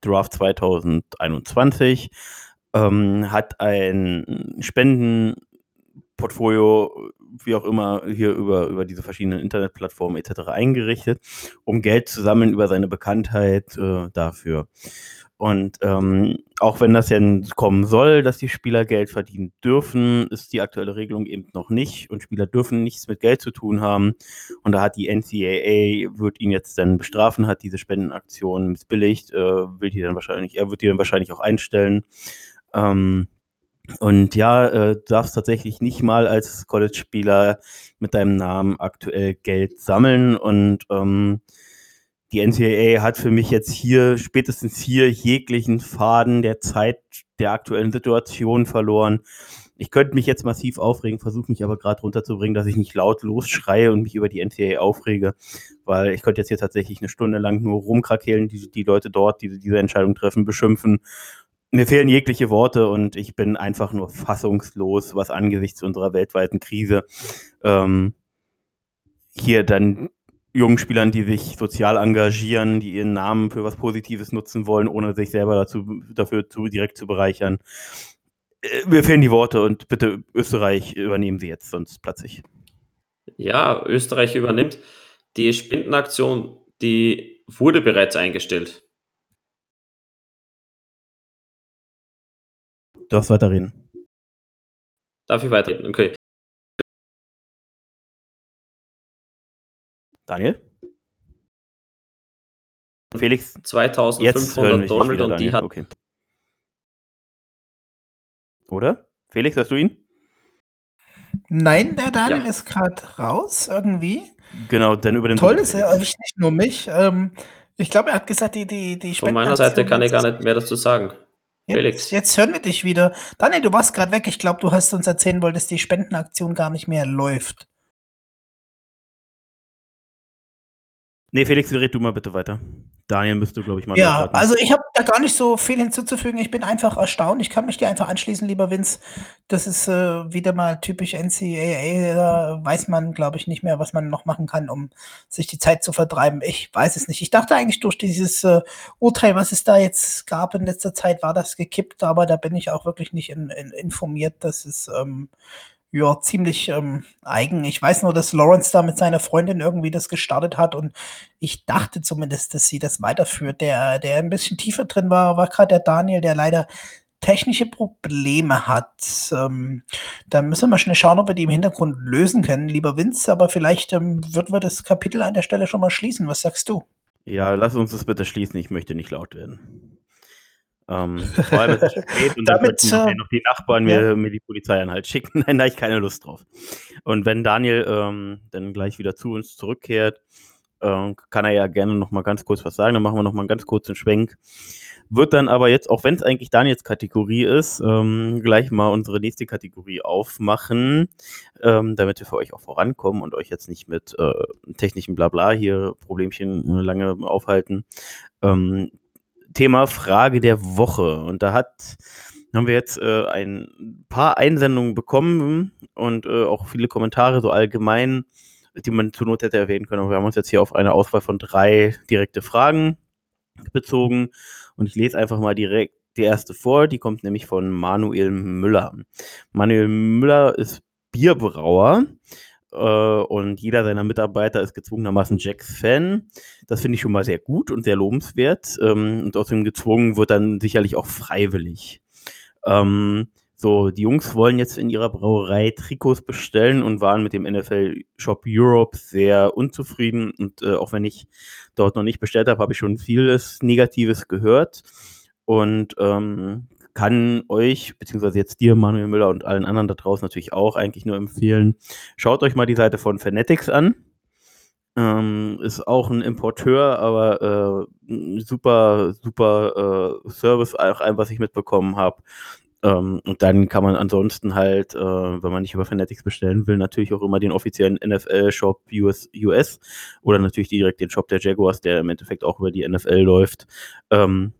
Draft 2021. Ähm, hat ein Spendenportfolio, wie auch immer, hier über, über diese verschiedenen Internetplattformen etc. eingerichtet, um Geld zu sammeln über seine Bekanntheit äh, dafür. Und ähm, auch wenn das ja kommen soll, dass die Spieler Geld verdienen dürfen, ist die aktuelle Regelung eben noch nicht. Und Spieler dürfen nichts mit Geld zu tun haben. Und da hat die NCAA, wird ihn jetzt dann bestrafen, hat diese Spendenaktion missbilligt, äh, will die dann wahrscheinlich, er wird die dann wahrscheinlich auch einstellen. Ähm, und ja, äh, darfst tatsächlich nicht mal als College-Spieler mit deinem Namen aktuell Geld sammeln. Und ähm, die NCAA hat für mich jetzt hier, spätestens hier, jeglichen Faden der Zeit der aktuellen Situation verloren. Ich könnte mich jetzt massiv aufregen, versuche mich aber gerade runterzubringen, dass ich nicht laut losschreie und mich über die NCAA aufrege, weil ich könnte jetzt hier tatsächlich eine Stunde lang nur rumkrakehlen, die, die Leute dort, die diese Entscheidung treffen, beschimpfen. Mir fehlen jegliche Worte und ich bin einfach nur fassungslos, was angesichts unserer weltweiten Krise ähm, hier dann jungen Spielern, die sich sozial engagieren, die ihren Namen für was Positives nutzen wollen, ohne sich selber dazu, dafür zu, direkt zu bereichern. Äh, mir fehlen die Worte und bitte Österreich übernehmen Sie jetzt, sonst platze ich. Ja, Österreich übernimmt. Die Spendenaktion, die wurde bereits eingestellt. Du darfst weiterreden. Darf ich weiterreden? Okay. Daniel? Felix? 2500 Dollar und die hat. Okay. Oder? Felix, hast du ihn? Nein, der Daniel ja. ist gerade raus irgendwie. Genau, denn über den. Toll ist er erwischt nicht nur mich. Ähm, ich glaube, er hat gesagt, die, die, die Von meiner Seite kann ich gar nicht mehr dazu sagen. Jetzt, Felix. Jetzt hören wir dich wieder. Daniel, du warst gerade weg. Ich glaube, du hast uns erzählen wollen, dass die Spendenaktion gar nicht mehr läuft. Nee, Felix, red du mal bitte weiter. Daniel müsste, glaube ich, mal. Ja, also ich habe da gar nicht so viel hinzuzufügen. Ich bin einfach erstaunt. Ich kann mich dir einfach anschließen, lieber Vince. Das ist äh, wieder mal typisch NCAA. Da weiß man, glaube ich, nicht mehr, was man noch machen kann, um sich die Zeit zu vertreiben. Ich weiß es nicht. Ich dachte eigentlich durch dieses äh, Urteil, was es da jetzt gab in letzter Zeit, war das gekippt, aber da bin ich auch wirklich nicht in, in, informiert. Das ist ähm, ja, ziemlich ähm, eigen. Ich weiß nur, dass Lawrence da mit seiner Freundin irgendwie das gestartet hat und ich dachte zumindest, dass sie das weiterführt. Der, der ein bisschen tiefer drin war, war gerade der Daniel, der leider technische Probleme hat. Ähm, da müssen wir schnell schauen, ob wir die im Hintergrund lösen können, lieber Vince. Aber vielleicht ähm, würden wir das Kapitel an der Stelle schon mal schließen. Was sagst du? Ja, lass uns das bitte schließen. Ich möchte nicht laut werden. Ähm, vor allem ist es spät und dann Damit, äh, noch die Nachbarn ja. mir, mir die Polizeieinhalt schicken. Nein, da habe ich keine Lust drauf. Und wenn Daniel ähm, dann gleich wieder zu uns zurückkehrt, äh, kann er ja gerne noch mal ganz kurz was sagen. Dann machen wir noch mal einen ganz kurzen Schwenk. Wird dann aber jetzt, auch wenn es eigentlich Daniels Kategorie ist, ähm, gleich mal unsere nächste Kategorie aufmachen, ähm, damit wir für euch auch vorankommen und euch jetzt nicht mit äh, technischen Blabla hier Problemchen lange aufhalten. Ähm, Thema Frage der Woche. Und da hat, haben wir jetzt äh, ein paar Einsendungen bekommen und äh, auch viele Kommentare so allgemein, die man zur Not hätte erwähnen können. Aber wir haben uns jetzt hier auf eine Auswahl von drei direkte Fragen bezogen. Und ich lese einfach mal direkt die erste vor. Die kommt nämlich von Manuel Müller. Manuel Müller ist Bierbrauer und jeder seiner Mitarbeiter ist gezwungenermaßen Jacks-Fan. Das finde ich schon mal sehr gut und sehr lobenswert. Ähm, und außerdem gezwungen wird dann sicherlich auch freiwillig. Ähm, so, die Jungs wollen jetzt in ihrer Brauerei Trikots bestellen und waren mit dem NFL Shop Europe sehr unzufrieden. Und äh, auch wenn ich dort noch nicht bestellt habe, habe ich schon vieles Negatives gehört. Und ähm, kann euch, beziehungsweise jetzt dir, Manuel Müller und allen anderen da draußen natürlich auch eigentlich nur empfehlen, schaut euch mal die Seite von Fanatics an. ähm, ist auch ein Importeur, aber äh, super, super äh, Service, auch ein, was ich mitbekommen habe. Ähm, und dann kann man ansonsten halt, äh, wenn man nicht über Fanatics bestellen will, natürlich auch immer den offiziellen NFL-Shop US, US oder natürlich direkt den Shop der Jaguars, der im Endeffekt auch über die NFL läuft. Ähm,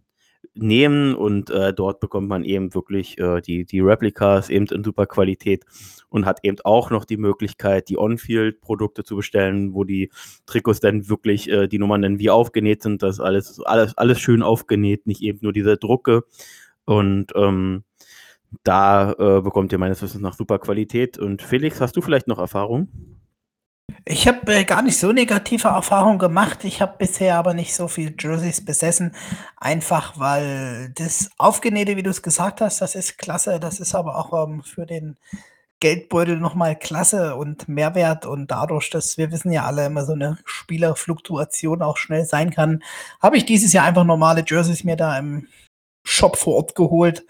nehmen und äh, dort bekommt man eben wirklich äh, die, die Replikas eben in super Qualität und hat eben auch noch die Möglichkeit, die On-Field-Produkte zu bestellen, wo die Trikots dann wirklich äh, die Nummern dann wie aufgenäht sind, das alles, alles, alles schön aufgenäht, nicht eben nur diese Drucke und ähm, da äh, bekommt ihr meines Wissens nach super Qualität. Und Felix, hast du vielleicht noch Erfahrung? Ich habe äh, gar nicht so negative Erfahrungen gemacht. Ich habe bisher aber nicht so viel Jerseys besessen, einfach weil das Aufgenähte, wie du es gesagt hast, das ist klasse. Das ist aber auch ähm, für den Geldbeutel nochmal klasse und Mehrwert. Und dadurch, dass wir wissen ja alle immer so eine Spielerfluktuation auch schnell sein kann, habe ich dieses Jahr einfach normale Jerseys mir da im Shop vor Ort geholt.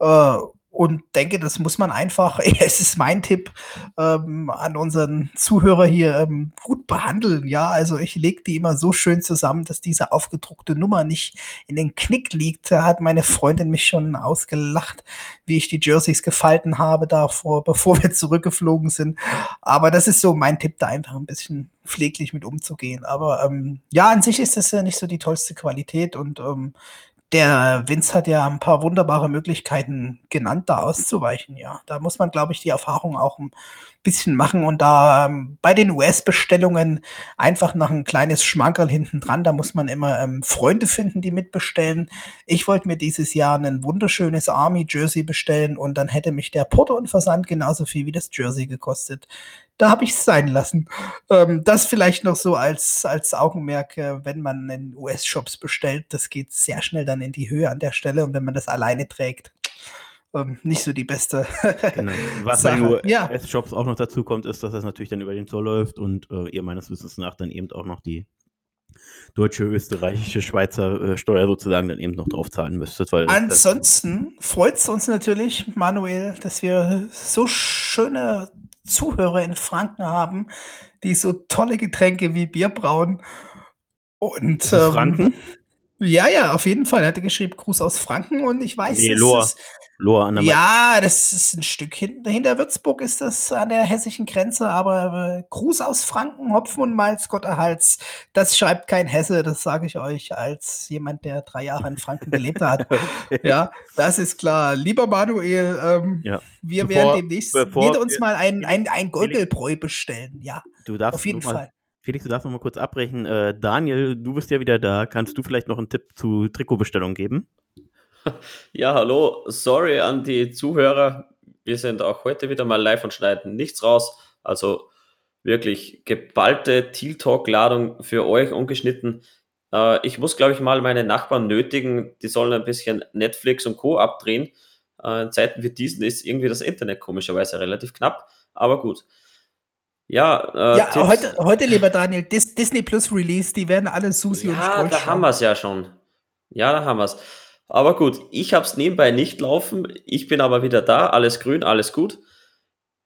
Äh, und denke, das muss man einfach, es ist mein Tipp ähm, an unseren Zuhörer hier, ähm, gut behandeln. Ja, also ich lege die immer so schön zusammen, dass diese aufgedruckte Nummer nicht in den Knick liegt. Da hat meine Freundin mich schon ausgelacht, wie ich die Jerseys gefalten habe, davor, bevor wir zurückgeflogen sind. Aber das ist so mein Tipp, da einfach ein bisschen pfleglich mit umzugehen. Aber ähm, ja, an sich ist das ja nicht so die tollste Qualität und ähm, der Vince hat ja ein paar wunderbare Möglichkeiten genannt, da auszuweichen, ja. Da muss man, glaube ich, die Erfahrung auch ein bisschen machen und da ähm, bei den US-Bestellungen einfach noch ein kleines Schmankerl hinten dran, da muss man immer ähm, Freunde finden, die mitbestellen. Ich wollte mir dieses Jahr ein wunderschönes Army-Jersey bestellen und dann hätte mich der Porto und Versand genauso viel wie das Jersey gekostet da habe ich es sein lassen. Ähm, das vielleicht noch so als, als Augenmerk, äh, wenn man in US-Shops bestellt, das geht sehr schnell dann in die Höhe an der Stelle und wenn man das alleine trägt, ähm, nicht so die beste. genau. Was bei US-Shops auch noch dazu kommt, ist, dass das natürlich dann über den Zoll läuft und äh, ihr meines Wissens nach dann eben auch noch die deutsche, österreichische, Schweizer äh, Steuer sozusagen dann eben noch drauf zahlen müsstet. Weil Ansonsten freut es uns natürlich, Manuel, dass wir so schöne Zuhörer in Franken haben, die so tolle Getränke wie Bier brauen. Und ähm, Franken? Ja, ja, auf jeden Fall. Er hatte geschrieben, Gruß aus Franken und ich weiß, nee, Lohr. Ist, Lohr an der Ja, das ist ein Stück hinter, hinter Würzburg ist das an der hessischen Grenze, aber äh, Gruß aus Franken, Hopfen und Malz, Gott erhalts. Das schreibt kein Hesse, das sage ich euch als jemand, der drei Jahre in Franken gelebt hat. ja, das ist klar. Lieber Manuel, ähm, ja. wir bevor, werden demnächst uns mal ein, ein, ein Gurgelbräu bestellen. Ja, du darfst auf jeden Fall. Felix, du darfst noch mal kurz abbrechen. Äh, Daniel, du bist ja wieder da. Kannst du vielleicht noch einen Tipp zu Trikotbestellung geben? Ja, hallo. Sorry an die Zuhörer. Wir sind auch heute wieder mal live und schneiden nichts raus. Also wirklich geballte Teal Talk-Ladung für euch ungeschnitten. Äh, ich muss, glaube ich, mal meine Nachbarn nötigen. Die sollen ein bisschen Netflix und Co. abdrehen. Äh, in Zeiten wie diesen ist irgendwie das Internet komischerweise relativ knapp. Aber gut. Ja, äh, ja heute, heute, lieber Daniel, Dis Disney Plus Release, die werden alle Susi ja, und Spreu da haben wir es ja schon. Ja, da haben wir es. Aber gut, ich habe es nebenbei nicht laufen. Ich bin aber wieder da. Alles grün, alles gut.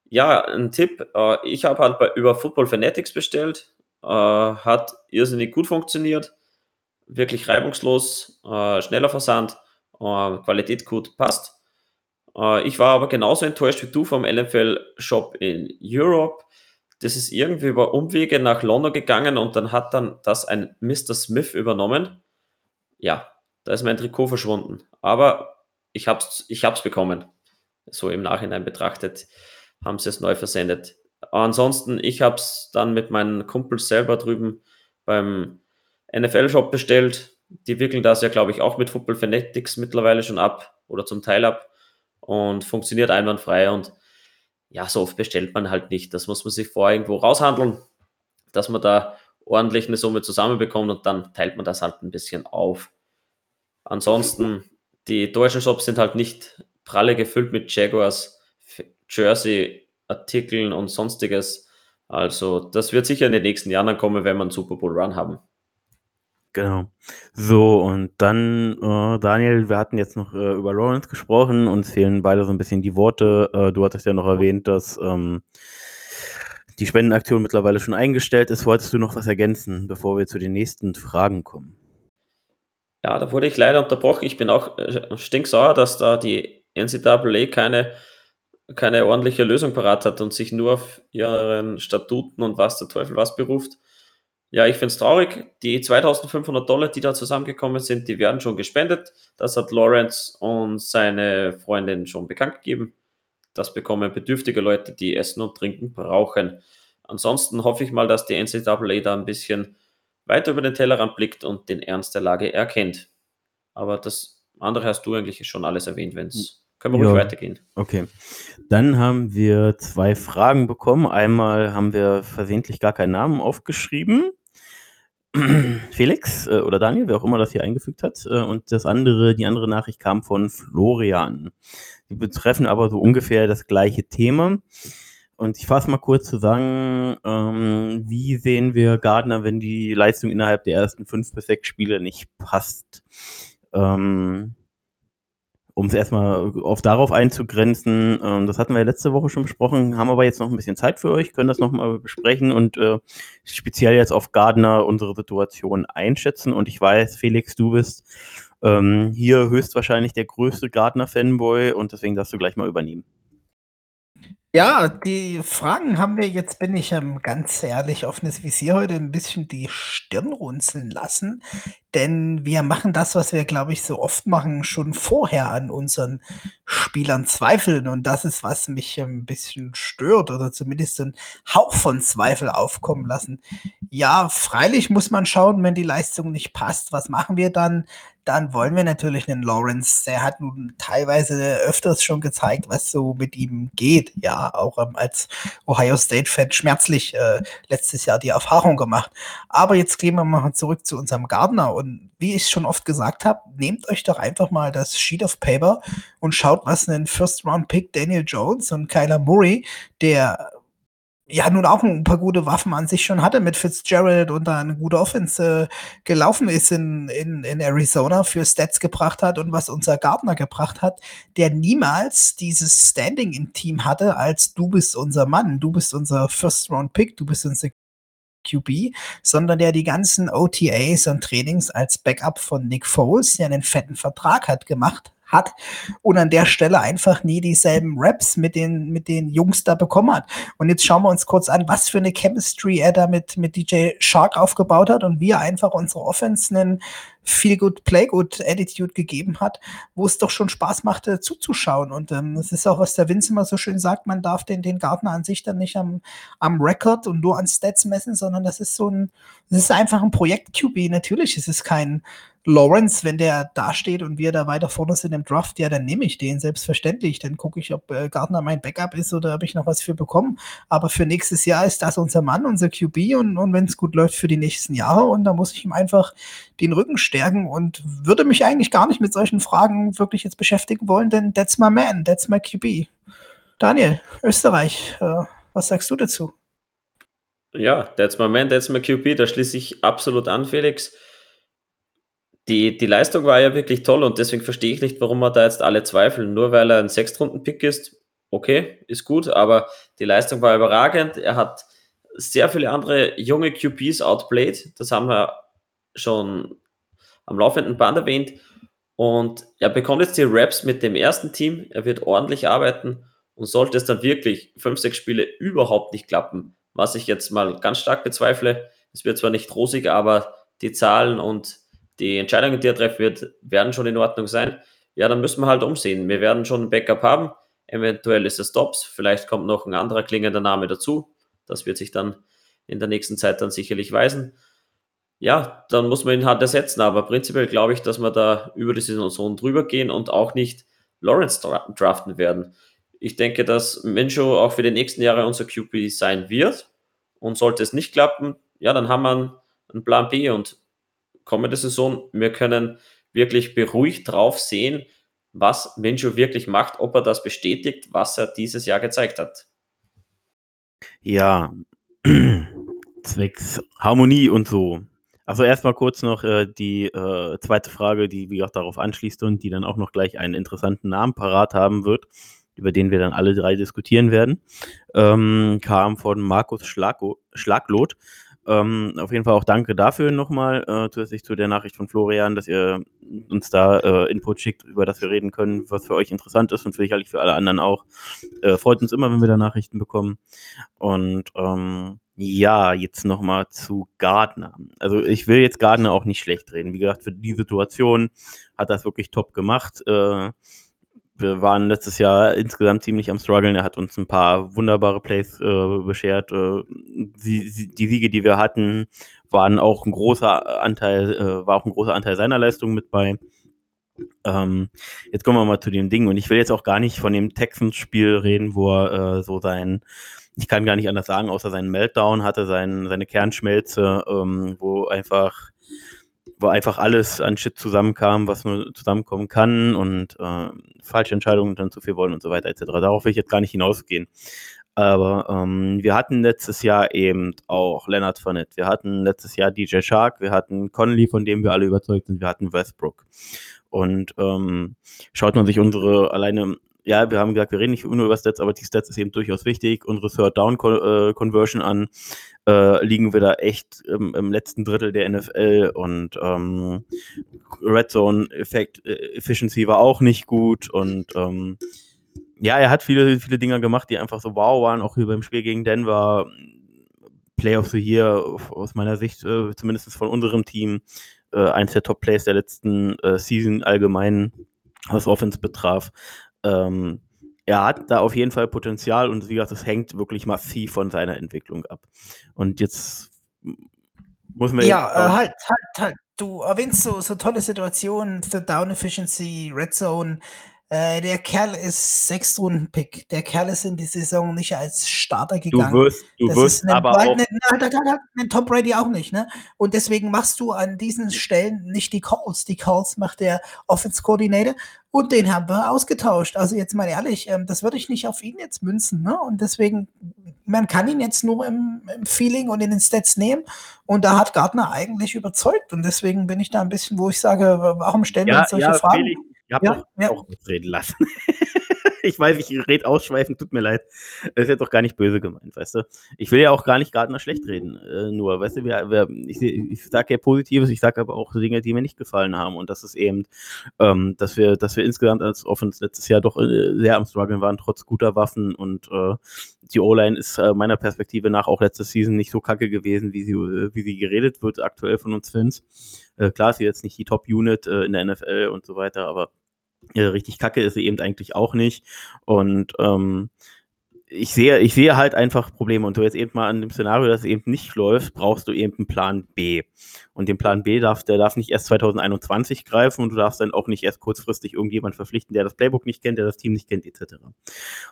Ja, ein Tipp. Äh, ich habe halt bei, über Football Fanatics bestellt. Äh, hat irrsinnig gut funktioniert. Wirklich reibungslos. Äh, schneller Versand. Äh, Qualität gut, passt. Äh, ich war aber genauso enttäuscht wie du vom NFL Shop in Europe das ist irgendwie über Umwege nach London gegangen und dann hat dann das ein Mr. Smith übernommen. Ja, da ist mein Trikot verschwunden. Aber ich habe es ich hab's bekommen. So im Nachhinein betrachtet haben sie es neu versendet. ansonsten, ich habe es dann mit meinen Kumpels selber drüben beim NFL-Shop bestellt. Die wickeln das ja, glaube ich, auch mit Football Fanatics mittlerweile schon ab oder zum Teil ab und funktioniert einwandfrei und ja, so oft bestellt man halt nicht. Das muss man sich vor irgendwo raushandeln, dass man da ordentlich eine Summe zusammenbekommt und dann teilt man das halt ein bisschen auf. Ansonsten, die deutschen Shops sind halt nicht pralle gefüllt mit Jaguars, Jersey, Artikeln und sonstiges. Also, das wird sicher in den nächsten Jahren kommen, wenn wir einen Super Bowl Run haben. Genau. So, und dann, äh, Daniel, wir hatten jetzt noch äh, über Lawrence gesprochen, uns fehlen beide so ein bisschen die Worte. Äh, du hattest ja noch erwähnt, dass ähm, die Spendenaktion mittlerweile schon eingestellt ist. Wolltest du noch was ergänzen, bevor wir zu den nächsten Fragen kommen? Ja, da wurde ich leider unterbrochen. Ich bin auch äh, stinksauer, dass da die NCAA keine, keine ordentliche Lösung parat hat und sich nur auf ihren Statuten und was der Teufel was beruft. Ja, ich finde es traurig. Die 2500 Dollar, die da zusammengekommen sind, die werden schon gespendet. Das hat Lawrence und seine Freundin schon bekannt gegeben. Das bekommen bedürftige Leute, die Essen und Trinken brauchen. Ansonsten hoffe ich mal, dass die NCAA da ein bisschen weiter über den Tellerrand blickt und den Ernst der Lage erkennt. Aber das andere hast du eigentlich schon alles erwähnt, wenn es. Können wir ja, ruhig weitergehen. Okay. Dann haben wir zwei Fragen bekommen. Einmal haben wir versehentlich gar keinen Namen aufgeschrieben. Felix äh, oder Daniel, wer auch immer das hier eingefügt hat. Äh, und das andere, die andere Nachricht kam von Florian. Die betreffen aber so ungefähr das gleiche Thema. Und ich fasse mal kurz zusammen, ähm, wie sehen wir Gardner, wenn die Leistung innerhalb der ersten fünf bis sechs Spiele nicht passt? Ähm, um es erstmal auf darauf einzugrenzen, ähm, das hatten wir letzte Woche schon besprochen, haben aber jetzt noch ein bisschen Zeit für euch, können das nochmal besprechen und äh, speziell jetzt auf Gardner unsere Situation einschätzen. Und ich weiß, Felix, du bist ähm, hier höchstwahrscheinlich der größte Gardner-Fanboy und deswegen darfst du gleich mal übernehmen. Ja, die Fragen haben wir jetzt bin ich, ähm, ganz ehrlich, offenes Visier heute ein bisschen die Stirn runzeln lassen, denn wir machen das, was wir, glaube ich, so oft machen, schon vorher an unseren Spielern zweifeln und das ist, was mich ein bisschen stört oder zumindest ein Hauch von Zweifel aufkommen lassen. Ja, freilich muss man schauen, wenn die Leistung nicht passt, was machen wir dann? Dann wollen wir natürlich einen Lawrence. Der hat nun teilweise öfters schon gezeigt, was so mit ihm geht. Ja, auch ähm, als Ohio State-Fan schmerzlich äh, letztes Jahr die Erfahrung gemacht. Aber jetzt gehen wir mal zurück zu unserem Gardner. Und wie ich schon oft gesagt habe, nehmt euch doch einfach mal das Sheet of Paper und schaut, was ein First-Round-Pick Daniel Jones und Kyler Murray, der ja nun auch ein paar gute Waffen an sich schon hatte mit Fitzgerald und da eine gute Offense äh, gelaufen ist in, in, in Arizona für Stats gebracht hat und was unser Gardner gebracht hat, der niemals dieses Standing im Team hatte, als du bist unser Mann, du bist unser First Round Pick, du bist unser QB, sondern der die ganzen OTAs und Trainings als Backup von Nick Foles, der einen fetten Vertrag hat, gemacht hat und an der Stelle einfach nie dieselben Raps mit den, mit den Jungs da bekommen hat. Und jetzt schauen wir uns kurz an, was für eine Chemistry er da mit, mit DJ Shark aufgebaut hat und wie er einfach unsere Offense einen viel good play good Attitude gegeben hat, wo es doch schon Spaß machte zuzuschauen. Und ähm, das ist auch, was der Vince immer so schön sagt, man darf den, den Gartner an sich dann nicht am, am Record und nur an Stats messen, sondern das ist so ein, das ist einfach ein Projekt-QB. Natürlich ist es kein Lawrence, wenn der da steht und wir da weiter vorne sind im Draft, ja, dann nehme ich den selbstverständlich. Dann gucke ich, ob äh, Gardner mein Backup ist oder ob ich noch was für bekommen. Aber für nächstes Jahr ist das unser Mann, unser QB und, und wenn es gut läuft für die nächsten Jahre und da muss ich ihm einfach den Rücken stärken und würde mich eigentlich gar nicht mit solchen Fragen wirklich jetzt beschäftigen wollen, denn that's my man, that's my QB. Daniel, Österreich, äh, was sagst du dazu? Ja, that's my man, that's my QB, da schließe ich absolut an, Felix die, die Leistung war ja wirklich toll und deswegen verstehe ich nicht, warum man da jetzt alle zweifeln. Nur weil er ein Sechstrunden-Pick ist, okay, ist gut, aber die Leistung war überragend. Er hat sehr viele andere junge QBs outplayed. Das haben wir schon am laufenden Band erwähnt. Und er bekommt jetzt die Raps mit dem ersten Team. Er wird ordentlich arbeiten. Und sollte es dann wirklich fünf, sechs Spiele überhaupt nicht klappen, was ich jetzt mal ganz stark bezweifle, es wird zwar nicht rosig, aber die Zahlen und die Entscheidungen, die er treffen wird, werden schon in Ordnung sein. Ja, dann müssen wir halt umsehen. Wir werden schon ein Backup haben. Eventuell ist es Stops. Vielleicht kommt noch ein anderer klingender Name dazu. Das wird sich dann in der nächsten Zeit dann sicherlich weisen. Ja, dann muss man ihn halt ersetzen. Aber prinzipiell glaube ich, dass wir da über die Saison drüber gehen und auch nicht Lawrence draften werden. Ich denke, dass Mencho auch für die nächsten Jahre unser QB sein wird. Und sollte es nicht klappen, ja, dann haben wir einen Plan B und kommende Saison. Wir können wirklich beruhigt drauf sehen, was Minshew wirklich macht, ob er das bestätigt, was er dieses Jahr gezeigt hat. Ja, zwecks Harmonie und so. Also erstmal kurz noch äh, die äh, zweite Frage, die wie auch darauf anschließt und die dann auch noch gleich einen interessanten Namen parat haben wird. über den wir dann alle drei diskutieren werden, ähm, kam von Markus Schlago, Schlaglot. Ähm, auf jeden Fall auch danke dafür nochmal, äh, zusätzlich zu der Nachricht von Florian, dass ihr uns da äh, Input schickt, über das wir reden können, was für euch interessant ist und sicherlich für alle anderen auch. Äh, freut uns immer, wenn wir da Nachrichten bekommen. Und ähm, ja, jetzt nochmal zu Gardner. Also ich will jetzt Gardner auch nicht schlecht reden. Wie gesagt, für die Situation hat das wirklich top gemacht. Äh, wir waren letztes Jahr insgesamt ziemlich am struggeln. Er hat uns ein paar wunderbare Plays äh, beschert. Äh, die, die, Siege, die wir hatten, waren auch ein großer Anteil, äh, war auch ein großer Anteil seiner Leistung mit bei. Ähm, jetzt kommen wir mal zu dem Ding. Und ich will jetzt auch gar nicht von dem Texans-Spiel reden, wo er äh, so sein, ich kann gar nicht anders sagen, außer seinen Meltdown hatte, sein, seine Kernschmelze, ähm, wo einfach wo einfach alles an Shit zusammenkam, was nur zusammenkommen kann und äh, falsche Entscheidungen dann zu viel wollen und so weiter etc. Darauf will ich jetzt gar nicht hinausgehen. Aber ähm, wir hatten letztes Jahr eben auch Leonard Fournette, wir hatten letztes Jahr DJ Shark, wir hatten Connolly, von dem wir alle überzeugt sind, wir hatten Westbrook. Und ähm, schaut man sich unsere alleine ja, wir haben gesagt, wir reden nicht nur über Stats, aber die Stats ist eben durchaus wichtig. Unsere Third Down äh, Conversion an äh, liegen wir da echt im, im, letzten Drittel der NFL und ähm, Red Zone Effect äh, Efficiency war auch nicht gut und ähm, ja, er hat viele, viele Dinge gemacht, die einfach so wow waren, auch hier beim Spiel gegen Denver. Play of the Year aus meiner Sicht, äh, zumindest von unserem Team, äh, eins der Top Plays der letzten äh, Season allgemein, was Offense betraf. Ähm, er hat da auf jeden Fall Potenzial und wie gesagt, das hängt wirklich massiv von seiner Entwicklung ab. Und jetzt muss man. Ja, äh, halt, halt, halt. Du erwähnst so, so tolle Situationen für Down Efficiency, Red Zone. Äh, der Kerl ist Sechstrunden-Pick. Der Kerl ist in die Saison nicht als Starter gegangen. Du wirst, du das wirst aber auch. Ein Tom Brady auch nicht, ne? Und deswegen machst du an diesen Stellen nicht die Calls. Die Calls macht der Offense Coordinator und den haben wir ausgetauscht. Also jetzt mal ehrlich, ähm, das würde ich nicht auf ihn jetzt münzen, ne? Und deswegen, man kann ihn jetzt nur im, im Feeling und in den Stats nehmen. Und da hat Gardner eigentlich überzeugt. Und deswegen bin ich da ein bisschen, wo ich sage, warum stellen wir ja, uns solche ja, Fragen? Felix, Ihr habt ja, ja. auch reden lassen. ich weiß, ich rede ausschweifend, tut mir leid. Das ist jetzt doch gar nicht böse gemeint, weißt du. Ich will ja auch gar nicht Gardner schlecht reden. Äh, nur, weißt du, wir, wir, ich, ich sage ja Positives, ich sage aber auch Dinge, die mir nicht gefallen haben. Und das ist eben, ähm, dass wir, dass wir insgesamt als Offense letztes Jahr doch äh, sehr am Struggeln waren, trotz guter Waffen. Und äh, die O-Line ist äh, meiner Perspektive nach auch letzte Season nicht so kacke gewesen, wie sie, äh, wie sie geredet wird aktuell von uns Fans. Äh, klar ist sie jetzt nicht die Top-Unit äh, in der NFL und so weiter, aber äh, richtig kacke ist sie eben eigentlich auch nicht. Und ähm, ich sehe, ich sehe halt einfach Probleme. Und du jetzt eben mal an dem Szenario, dass es eben nicht läuft, brauchst du eben einen Plan B. Und den Plan B darf, der darf nicht erst 2021 greifen und du darfst dann auch nicht erst kurzfristig irgendjemand verpflichten, der das Playbook nicht kennt, der das Team nicht kennt, etc.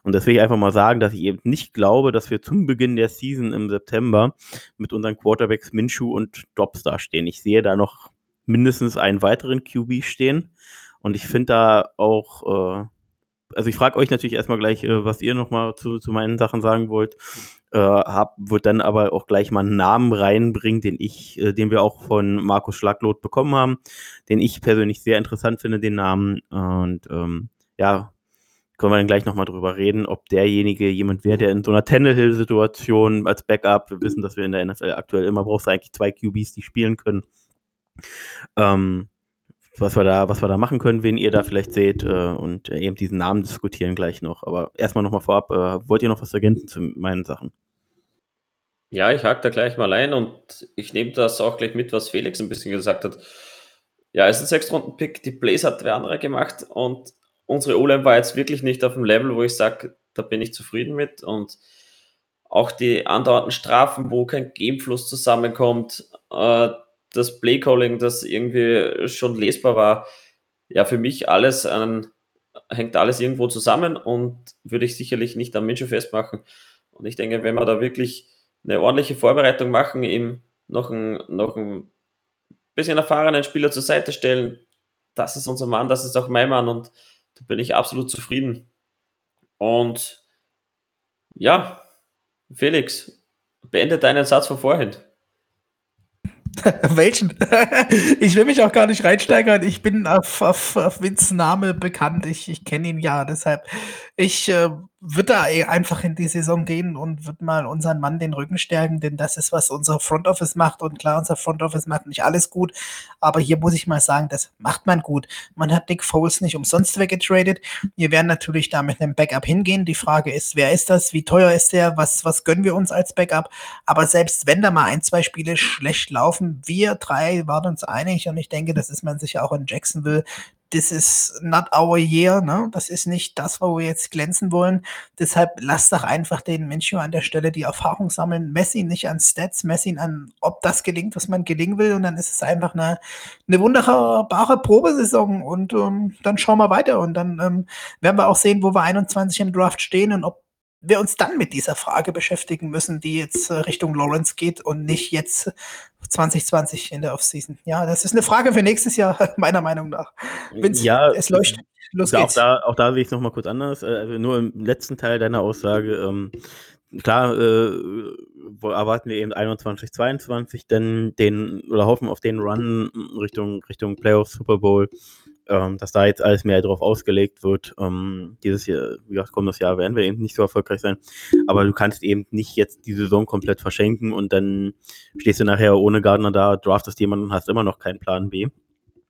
Und das will ich einfach mal sagen, dass ich eben nicht glaube, dass wir zum Beginn der Season im September mit unseren Quarterbacks Minshu und Dobbs da stehen. Ich sehe da noch mindestens einen weiteren QB stehen. Und ich finde da auch, äh, also ich frage euch natürlich erstmal gleich, äh, was ihr nochmal zu, zu meinen Sachen sagen wollt. Äh, hab, wird dann aber auch gleich mal einen Namen reinbringen, den ich, äh, den wir auch von Markus Schlaglot bekommen haben, den ich persönlich sehr interessant finde, den Namen. Und ähm, ja, können wir dann gleich nochmal drüber reden, ob derjenige jemand wäre, der in so einer Tannehill-Situation als Backup, wir wissen, dass wir in der NFL aktuell immer brauchst eigentlich zwei QBs, die spielen können. Ähm, was wir da, was wir da machen können, wen ihr da vielleicht seht äh, und äh, eben diesen Namen diskutieren gleich noch. Aber erstmal nochmal vorab, äh, wollt ihr noch was ergänzen zu meinen Sachen? Ja, ich hake da gleich mal ein und ich nehme das auch gleich mit, was Felix ein bisschen gesagt hat. Ja, es ist ein Sechs-Runden-Pick, die Blaze hat wer andere gemacht und unsere O-Line war jetzt wirklich nicht auf dem Level, wo ich sage, da bin ich zufrieden mit und auch die andauernden Strafen, wo kein Gamefluss zusammenkommt, äh, das Playcalling, das irgendwie schon lesbar war, ja, für mich alles an, hängt alles irgendwo zusammen und würde ich sicherlich nicht am Minshew festmachen. Und ich denke, wenn wir da wirklich eine ordentliche Vorbereitung machen, ihm noch ein, noch ein bisschen erfahrenen Spieler zur Seite stellen, das ist unser Mann, das ist auch mein Mann und da bin ich absolut zufrieden. Und ja, Felix, beende deinen Satz von vorhin. Welchen? ich will mich auch gar nicht reinsteigern. Ich bin auf, auf, auf Vince Name bekannt. Ich, ich kenne ihn ja. Deshalb Ich äh, würde da eh einfach in die Saison gehen und würde mal unseren Mann den Rücken stärken, denn das ist, was unser Front Office macht. Und klar, unser Front Office macht nicht alles gut, aber hier muss ich mal sagen, das macht man gut. Man hat Dick Foles nicht umsonst weggetradet. Wir werden natürlich da mit einem Backup hingehen. Die Frage ist, wer ist das? Wie teuer ist der? Was, was gönnen wir uns als Backup? Aber selbst wenn da mal ein, zwei Spiele schlecht laufen, wir drei waren uns einig und ich denke, das ist man sicher auch in Jacksonville, this is not our year, ne? Das ist nicht das, wo wir jetzt glänzen wollen. Deshalb lasst doch einfach den Menschen an der Stelle die Erfahrung sammeln. Mess ihn nicht an Stats, mess ihn an, ob das gelingt, was man gelingen will. Und dann ist es einfach eine, eine wunderbare Probesaison. Und ähm, dann schauen wir weiter. Und dann ähm, werden wir auch sehen, wo wir 21 im Draft stehen und ob wir uns dann mit dieser Frage beschäftigen müssen, die jetzt äh, Richtung Lawrence geht und nicht jetzt 2020 in der Offseason. Ja, das ist eine Frage für nächstes Jahr, meiner Meinung nach. Wenn's, ja, es leuchtet. Los geht's. Auch da, auch da sehe ich es nochmal kurz anders. Äh, also nur im letzten Teil deiner Aussage. Ähm, klar, äh, erwarten wir eben 21, 22 denn den oder hoffen auf den Run Richtung, Richtung Playoffs, Super Bowl ähm, dass da jetzt alles mehr darauf ausgelegt wird. Ähm, dieses Jahr, wie gesagt, kommendes Jahr werden wir eben nicht so erfolgreich sein. Aber du kannst eben nicht jetzt die Saison komplett verschenken und dann stehst du nachher ohne Gardner da, draftest jemanden und hast immer noch keinen Plan B.